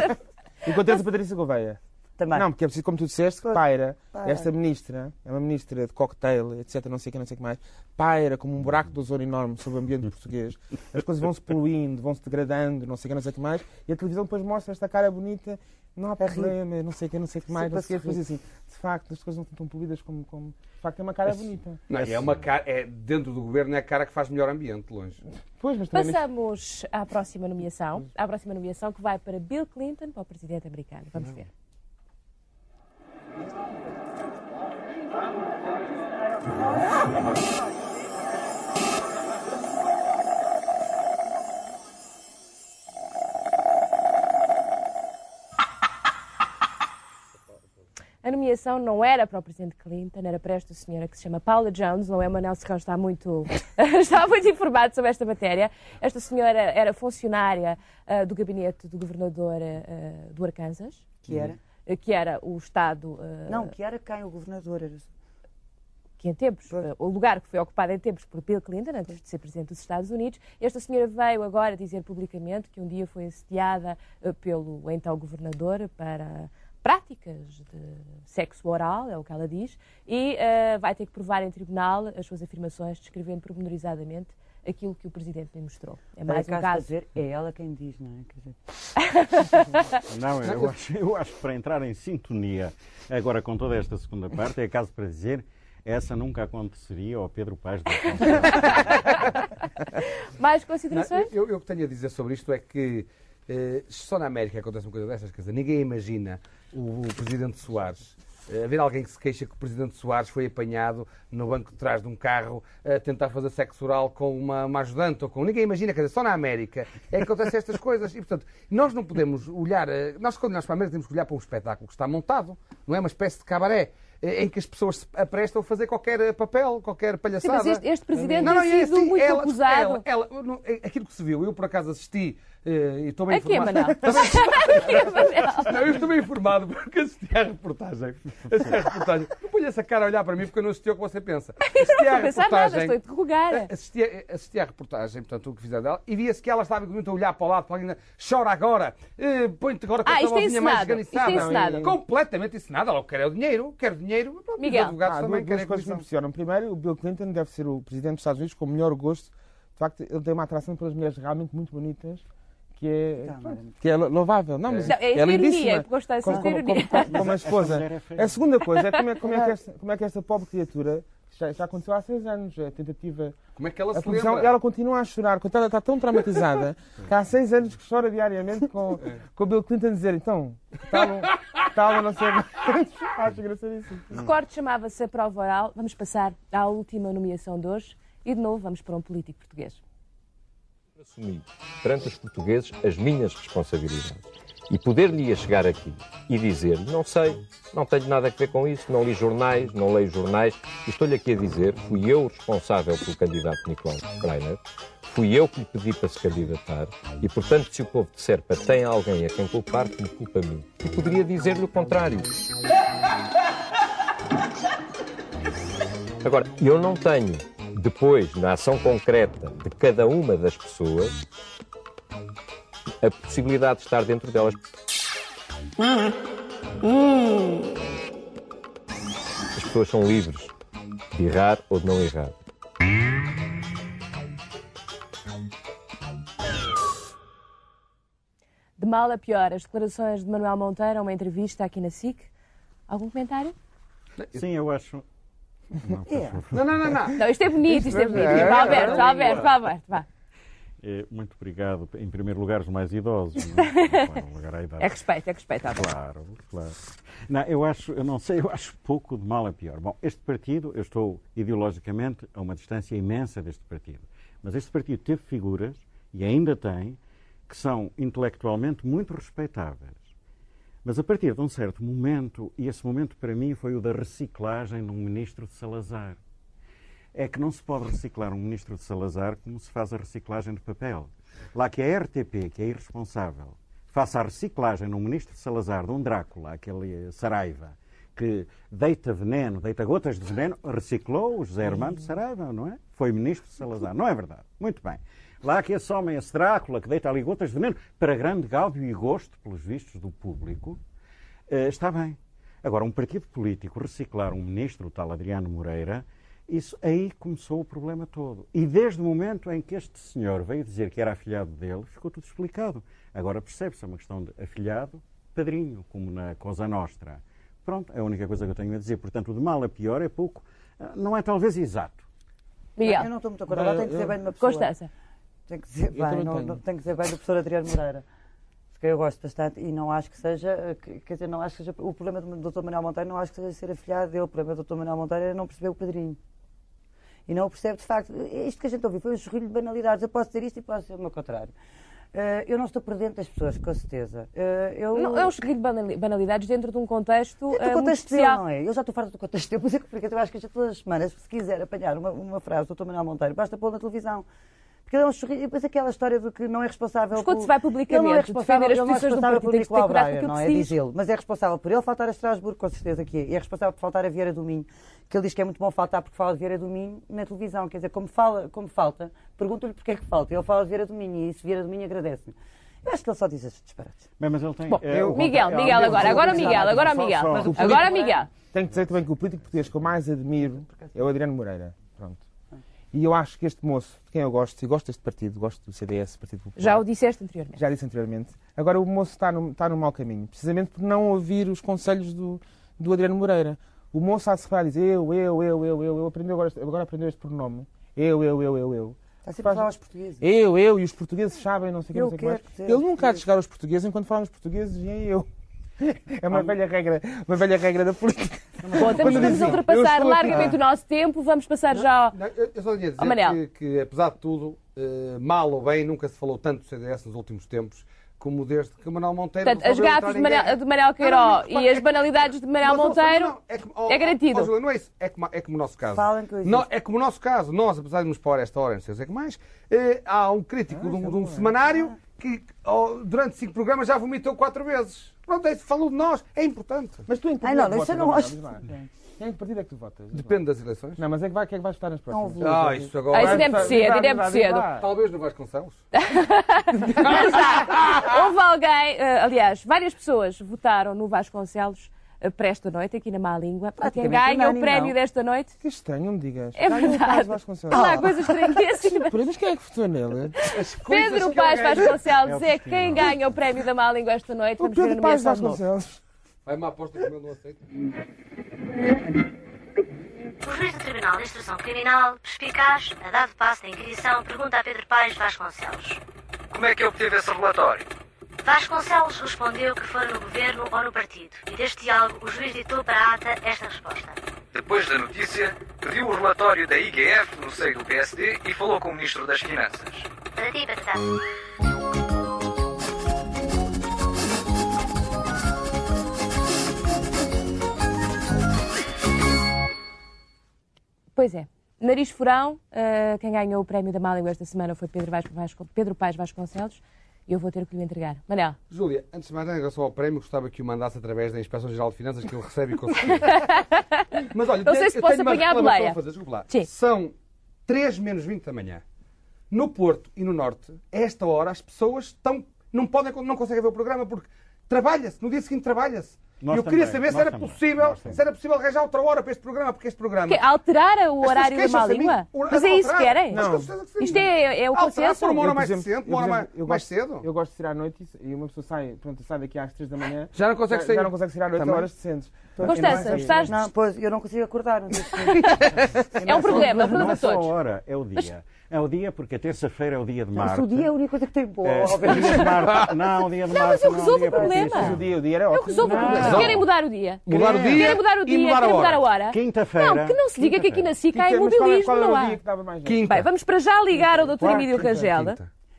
S2: Encontrei a Patrícia Gouveia.
S4: Também.
S2: Não, porque é preciso, como tu disseste, que paira.
S4: Paira.
S2: Esta ministra, é uma ministra de cocktail, etc, não sei o que, não sei o que mais, paira como um buraco de ozono enorme sobre o ambiente português. As coisas vão-se poluindo, vão-se degradando, não sei o que, não sei o que mais, e a televisão depois mostra esta cara bonita, não há problema, não sei o que, não sei o que mais, não sei o que, assim, de facto, as coisas não estão tão poluídas como, como... De facto, é uma cara bonita.
S5: Não, é uma cara, é, dentro do governo é a cara que faz melhor ambiente, longe.
S2: Pois, mas também...
S1: Passamos à próxima nomeação, à próxima nomeação que vai para Bill Clinton, para o presidente americano. Vamos ver. Não era para o Presidente Clinton, era para esta senhora que se chama Paula Jones. Não é? O Manel Serrão está muito, está muito informado sobre esta matéria. Esta senhora era funcionária ah, do gabinete do governador ah, do Arkansas.
S4: Que era?
S1: ah, Que era o Estado. ah,
S4: Não, que era quem? O governador. Era...
S1: que em tempos, eh, o lugar que foi ocupado em tempos por Bill Clinton, antes de ser presidente dos Estados Unidos. Esta senhora veio agora dizer publicamente que um dia foi assediada eh, pelo então governador para práticas de sexo oral, é o que ela diz, e eh, vai ter que provar em tribunal as suas afirmações, descrevendo pormenorizadamente aquilo que o presidente lhe mostrou. É mais um
S4: Para
S1: caso.
S4: dizer, é ela quem diz, não é? Quer dizer,
S3: Não, eu acho, eu acho que para entrar em sintonia agora com toda esta segunda parte, é caso para dizer essa nunca aconteceria ao Pedro Paz da.
S1: Mais
S5: Não,
S1: considerações?
S5: eu, eu o que tenho a dizer sobre isto é que eh, só na América acontece uma coisa dessas, quer dizer, ninguém imagina o, o presidente Soares. eh, haver alguém que se queixa que o presidente Soares foi apanhado no banco de trás de um carro a tentar fazer sexo oral com uma, uma ajudante ou com. Ninguém imagina, quer dizer, só na América é que acontecem estas coisas. E, portanto, nós não podemos olhar. eh, Nós, quando olhamos para a América, temos que olhar para um espetáculo que está montado, não é uma espécie de cabaré. Em que as pessoas se aprestam a fazer qualquer papel, qualquer
S1: Sim,
S5: palhaçada.
S1: mas este, este presidente
S5: Não, não,
S1: tem
S5: é
S1: sido muito
S5: ela-
S1: acusado.
S5: ela- ela- aquilo que se viu, eu por acaso assisti e estou bem
S1: Aqui,
S5: informado.
S1: Manel.
S5: Não, eu estou bem informado porque assisti à reportagem. Assisti à reportagem. Não ponha essa cara a olhar para mim porque eu não assisti ao que você pensa. Assisti
S1: não
S5: à
S1: estou a pensar nada,
S5: reportagem.
S1: estou a interrogar.
S5: Assisti, a- assisti à reportagem, portanto, o que fizeram dela, e via-se que ela estava muito a olhar para o lado, para alguém, chora agora, eh, põe-te agora com
S1: Ah, isto é
S5: vozinha mais
S1: encenado, isto é
S5: esganiçada.
S1: encenado.
S5: Completamente encenado. Ela quer é o dinheiro, quer o dinheiro. Pronto,
S1: Miguel.
S5: Os advogados
S2: Ah,
S5: também
S2: duas,
S5: querem
S2: duas
S5: a
S2: coisas que me impressionam. Primeiro, o Bill Clinton deve ser o presidente dos Estados Unidos com o melhor gosto. De facto, ele tem uma atração pelas mulheres realmente muito bonitas, que é,
S4: Tá,
S2: que é louvável. Não, mas
S1: Não, é é
S2: lindíssima.
S1: ironia, gostei
S2: como,
S1: de
S2: como,
S1: ironia.
S2: como, como a esposa.
S3: é.
S2: A segunda coisa é como é, como é, que, esta, como é que esta pobre criatura, já, já aconteceu há seis anos, a tentativa
S5: Como é que ela
S2: a
S5: se
S2: ela continua a chorar, coitada, ela está tão traumatizada que há seis anos que chora diariamente com, com o Bill Clinton a dizer então, tal, tal, não sei mais. Acho engraçadíssimo.
S1: O recorte chamava-se a prova oral. Vamos passar à última nomeação de hoje e de novo vamos para um político português.
S12: Assumir perante os portugueses as minhas responsabilidades. E poder-lhe chegar aqui e dizer não sei, não tenho nada a ver com isso, não li jornais, não leio jornais, estou-lhe aqui a dizer, fui eu responsável pelo candidato Nicolau Kreiner, fui eu que lhe pedi para se candidatar, e portanto se o povo disser para tem alguém a quem culpar, me culpa a mim. E poderia dizer-lhe o contrário. Agora, eu não tenho, depois, na ação concreta de cada uma das pessoas, a possibilidade de estar dentro delas. As pessoas são livres de errar ou de não errar.
S1: De mal a pior, as declarações de Manuel Monteiro a uma entrevista aqui na SIC. Algum comentário?
S3: Sim, eu acho. Não, favor.
S5: Não, não, não, não.
S1: Não, isto é bonito, isto é bonito.
S2: É,
S1: Vá,
S2: é,
S1: Alberto,
S2: é,
S1: vá, Alberto, vá, Alberto, vá.
S3: Muito obrigado. Em primeiro lugar, os mais idosos. não é? Claro, lugar à idade.
S1: É respeito, é respeito.
S3: Claro, claro. Não, eu acho, eu não sei, eu acho pouco de mal a pior. Bom, este partido, eu estou ideologicamente a uma distância imensa deste partido. Mas este partido teve figuras, e ainda tem, que são intelectualmente muito respeitáveis. Mas a partir de um certo momento, e esse momento para mim foi o da reciclagem num ministro de Salazar. É que não se pode reciclar um ministro de Salazar como se faz a reciclagem de papel. Lá que a RTP, que é irresponsável, faça a reciclagem num ministro de Salazar, de um Drácula, aquele Saraiva, que deita veneno, deita gotas de veneno, reciclou o José Armando Saraiva, não é? Foi ministro de Salazar, não é verdade? Muito bem. Lá que esse homem, esse Drácula, que deita ali gotas de veneno, para grande gáudio e gosto, pelos vistos do público, Eh, está bem. Agora, um partido político reciclar um ministro, o tal Adriano Moreira, isso aí começou o problema todo. E desde o momento em que este senhor veio dizer que era afilhado dele, ficou tudo explicado. Agora percebe-se, é uma questão de afilhado, padrinho, como na Cosa Nostra. Pronto, é a única coisa que eu tenho a dizer. Portanto, o de mal a pior é pouco. Ah, Não é talvez exato.
S1: Miguel.
S4: Eu não estou muito acordada, tem que dizer bem de uma pessoa.
S1: Constança.
S4: Tem que dizer
S2: Eu
S4: bem, não,
S2: tenho.
S4: não- tem que dizer bem do professor Adriano Moreira. Porque eu gosto bastante e não acho que seja, eh, que- quer dizer, não acho que seja, o problema do Dr. Manuel Monteiro não acho que seja ser afilhado dele, o problema do Dr. Manuel Monteiro é não perceber o padrinho. E não o percebe, de facto, isto que a gente ouviu foi um chorrilho de banalidades, eu posso dizer isto e posso dizer o meu contrário. Eh, eu não estou por dentro das pessoas, com certeza. Eh, eu...
S1: Não, é um chorrilho de banali- banalidades dentro de um contexto
S4: Dentro do
S1: eh, muito
S4: contexto dele,
S1: especial.
S4: não é? Eu já estou farta do contexto dele, isso é porque eu acho que a gente todas as semanas, se quiser apanhar uma, uma frase do Dr. Manuel Monteiro, basta pôr na televisão. É um chorrilho, e depois aquela história de que não é responsável
S1: Mas quando
S4: por-
S1: se vai
S4: Ele não
S1: publicamente
S4: é responsável,
S1: defender as
S4: é
S1: posições do partido,
S4: por Nicolau Braga, não é?
S1: se
S4: Diz
S1: diz.
S4: ele. Mas é responsável por ele faltar a Estrasburgo, com certeza que é. E é responsável por faltar a Vieira do Minho, que ele diz que é muito bom faltar porque fala de Vieira do Minho na televisão. Quer dizer, como, fala, como falta, pergunto-lhe porque é que falta. Ele fala de Vieira do Minho e isso Vieira do Minho agradece-me. Eu acho que ele só diz estes disparates.
S3: Bem, mas ele tem.
S1: Bom,
S3: é, o
S1: Miguel, Miguel
S3: é,
S1: agora, agora
S3: o-
S1: Miguel, agora Miguel. Agora Miguel.
S2: Tenho que dizer também que o político português que eu mais admiro é o Adriano Moreira. Pronto. E eu acho que este moço, de quem eu gosto, e gosto deste partido, gosto do CDS, Partido Popular.
S1: Já o disseste anteriormente.
S2: Já disse anteriormente. Agora o moço está no, está no mau caminho, precisamente por não ouvir os conselhos do, do Adriano Moreira. O moço há de se reparar e dizer eu, eu, eu, eu, eu, eu, aprendeu agora, este- agora aprendeu este pronome. Eu, eu, eu, eu, eu.
S4: Está sempre a
S2: Faz-
S4: falar aos portugueses.
S2: Eu, eu, e os portugueses sabem, não sei o que,
S4: Eu
S2: não sei o que mais. Ele nunca há de chegar aos portugueses enquanto falamos portugueses e em eu. É uma velha regra, uma velha regra da política.
S1: Bom, estamos, estamos a ultrapassar largamente o nosso tempo. Vamos passar já. ao-
S5: Não, eu, só ia dizer
S1: Oh,
S5: que, que, apesar de tudo, eh, mal ou bem, nunca se falou tanto do CDS nos últimos tempos como desde que o Manuel Monteiro.
S1: Portanto, as gafas de
S5: guerra.
S1: de Manel
S5: Não,
S1: Queiró
S5: não,
S1: e as banalidades de
S5: ó,
S1: Monteiro
S5: não, é, que-
S1: é garantido.
S5: não é isso. É como, é como o nosso caso. Nó- é como o nosso caso. Nós, apesar de nos pôr esta hora, não sei o que é que mais, eh, há um crítico de um, de um semanário que durante cinco programas já vomitou quatro vezes. Pronto, é isso, falou de nós. É importante.
S2: Mas tu em que
S4: Ai,
S2: partido
S4: não,
S2: é que
S4: isso eu
S2: votas,
S4: não acho.
S2: Lá. Em que partido é que tu votas?
S5: Depende das eleições.
S2: Não, mas é que vai, quem é que vai estar nas próximas?
S4: Não vou.
S5: Ah, isso agora.
S1: Ah, isso ainda é muito cedo, ainda é muito cedo.
S5: Talvez no Vasconcelos.
S1: Mas já, houve alguém, eh, aliás, várias pessoas votaram no Vasconcelos para esta noite, aqui na Má Língua. Para quem ganha o prémio
S4: não.
S1: desta noite.
S2: Que estranho, me digas.
S1: É verdade.
S2: Vasconcelos.
S1: Lá, coisas estranhíssimas.
S2: Mas quem é que votou nele?
S1: Pedro Paz Vasconcelos é quem ganha o prémio da Má Língua esta noite.
S2: O
S1: Vamos ver a
S2: Pedro Paz. Vasconcelos.
S5: Vai uma aposta que eu não aceito.
S8: O juiz do Tribunal de Instrução Criminal, perspicaz, a dado passo da Inquisição, pergunta a Pedro Paes Vasconcelos.
S9: Como é que obteve esse relatório?
S8: Vasconcelos respondeu que fora no governo ou no partido, e deste diálogo o juiz ditou para a ata esta resposta.
S9: Depois da notícia, pediu o relatório da IGF no seio do PSD e falou com o Ministro das Finanças.
S8: Patatá.
S1: Pois é. Nariz Furão, eh, quem ganhou o prémio da Má Língua esta semana foi Pedro, Vasco- Vasco- Pedro Paz Vasconcelos. E eu vou ter que lhe entregar. Manel.
S5: Júlia, antes de mais em relação ao prémio, gostava que o mandasse através da Inspeção Geral de Finanças que ele recebe e consegue. Mas olha,
S1: Não sei se
S5: eu
S1: posso apanhar a boleia.
S5: a fazer, desculpa lá.
S1: Sim.
S5: São 3 menos 20 da manhã. No Porto e no Norte, a esta hora, as pessoas estão, não, podem, não conseguem ver o programa porque trabalha-se, no dia seguinte trabalha-se. E
S3: Nós
S5: eu queria
S3: também,
S5: saber se era,
S3: também,
S5: possível, se era possível arranjar outra hora para este programa, porque este programa.
S1: Que, alterar o horário da Má
S5: mim.
S1: Língua?
S5: O-
S1: Mas é isso que querem?
S5: Que sim.
S1: Isto é, é o
S5: Alterar
S1: consenso?
S5: por uma hora mais uma hora
S2: por
S5: mais,
S2: exemplo, eu
S5: mais
S2: gosto-
S5: cedo.
S2: Eu gosto de tirar à noite e uma pessoa sai, pronto, sai daqui às 3 da manhã.
S5: Já não consegue sair.
S2: Já não consegue sair à noite
S5: Também.
S2: horas decentes.
S1: Constança,
S2: Não é-
S1: estás-
S4: Não, pois, eu não consigo acordar.
S1: É um problema, é um
S3: Não
S1: problema
S3: é a
S1: todos.
S3: hora, é o dia. É o dia porque a terça-feira é o dia de Marte.
S4: Mas o dia é a única coisa que tem boa.
S3: É, o dia de Marte. Não, o dia de
S1: Não,
S3: Marte
S1: mas eu
S3: não é um
S1: resolvo o problema.
S2: Mas o dia, o dia era
S1: Eu resolvo o problema. Querem mudar o dia?
S5: Mudar o dia
S1: Querem mudar o dia,
S5: mudar
S1: querem mudar a
S5: hora.
S1: hora?
S3: Quinta-feira.
S1: Não, que não se diga que aqui na SIC há
S2: Mas qual é-
S1: imobilismo,
S2: qual era
S1: não
S2: o
S1: há.
S2: dia que dava mais jeito?
S5: Quinta.
S1: Bem, vamos para já ligar ao Dr. Emílio Rangel.
S4: Eu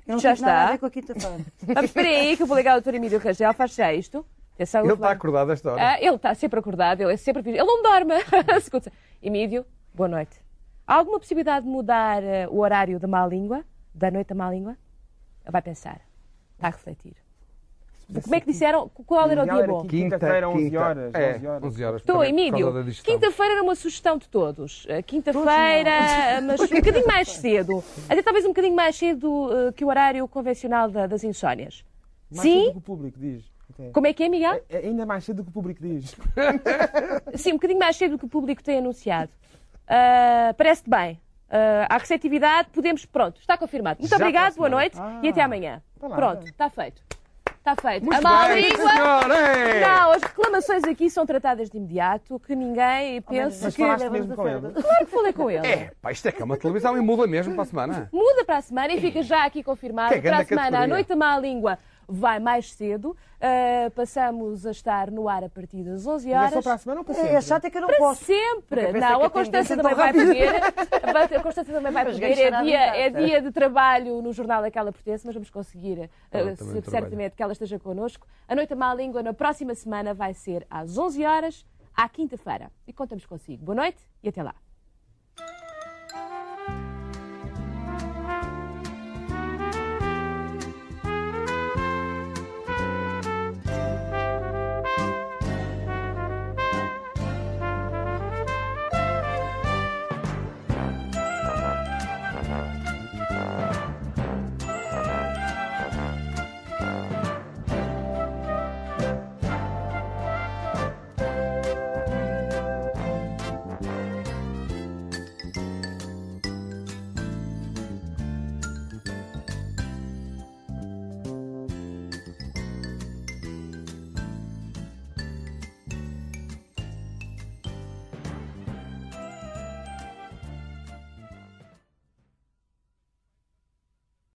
S4: não
S1: Já
S4: nada
S1: está.
S4: com a quinta-feira.
S1: Vamos, espera aí que eu vou ligar ao Dr. Emílio Rangel. Faz já isto. Atenção,
S5: Ele
S1: eu
S5: está acordado a esta hora.
S1: Ah, ele está sempre acordado, ele é sempre Ele não dorme. Escuta. Emílio, boa noite. Há alguma possibilidade de mudar eh, o horário da má língua? Da noite da má língua? Vai pensar. Está a refletir. Como é que disseram? Qual era o dia bom?
S2: Quinta-feira, 11 horas,
S5: É,
S2: 11 horas.
S5: 11 horas.
S1: Estou, Emílio. Quinta-feira era uma sugestão de todos. Eh, Quinta-feira, mas um bocadinho mais cedo. Até talvez um bocadinho mais cedo eh, que o horário convencional da- das insónias.
S2: Mais
S1: Sim?
S2: cedo que o público diz.
S1: Como é que é, Miguel?
S2: É ainda mais cedo do que o público diz.
S1: Sim, um bocadinho mais cedo do que o público tem anunciado. Ah, Parece-te bem. Ah, a receptividade, podemos. Pronto, está confirmado. Muito
S5: Já a
S1: obrigado, boa noite
S2: Ah.
S1: e até amanhã.
S2: Tá lá,
S1: Pronto,
S2: tá.
S1: está feito. Está feito.
S5: Muito
S1: a má
S5: bem,
S1: língua. Não, as reclamações aqui são tratadas de imediato, que ninguém pense
S2: Mas
S1: que.
S2: falaste mesmo com ele.
S1: Claro que falei com ele.
S5: É, pá, isto é que é uma televisão e muda mesmo para a semana.
S1: Muda para a semana e fica já aqui confirmado.
S5: Que é
S1: para a semana, a
S5: categoria.
S1: Noite da Má Língua vai mais cedo. Ah, passamos a estar no ar a partir das 11
S2: Mas
S1: horas.
S2: é só para a semana ou para
S4: É,
S2: sempre?
S4: é chato é que eu não
S1: Para
S4: posso.
S1: sempre! Não, a Constância
S4: tendência
S1: também
S4: é
S1: vai poder. A Constância também vai
S4: Mas
S1: poder. É dia, é dia de trabalho no jornal a que ela pertence, mas vamos conseguir,
S5: trabalha.
S1: certamente, que ela esteja connosco. A Noite da Má Língua na próxima semana vai ser às 11 horas, à quinta-feira. E contamos consigo. Boa noite e até lá.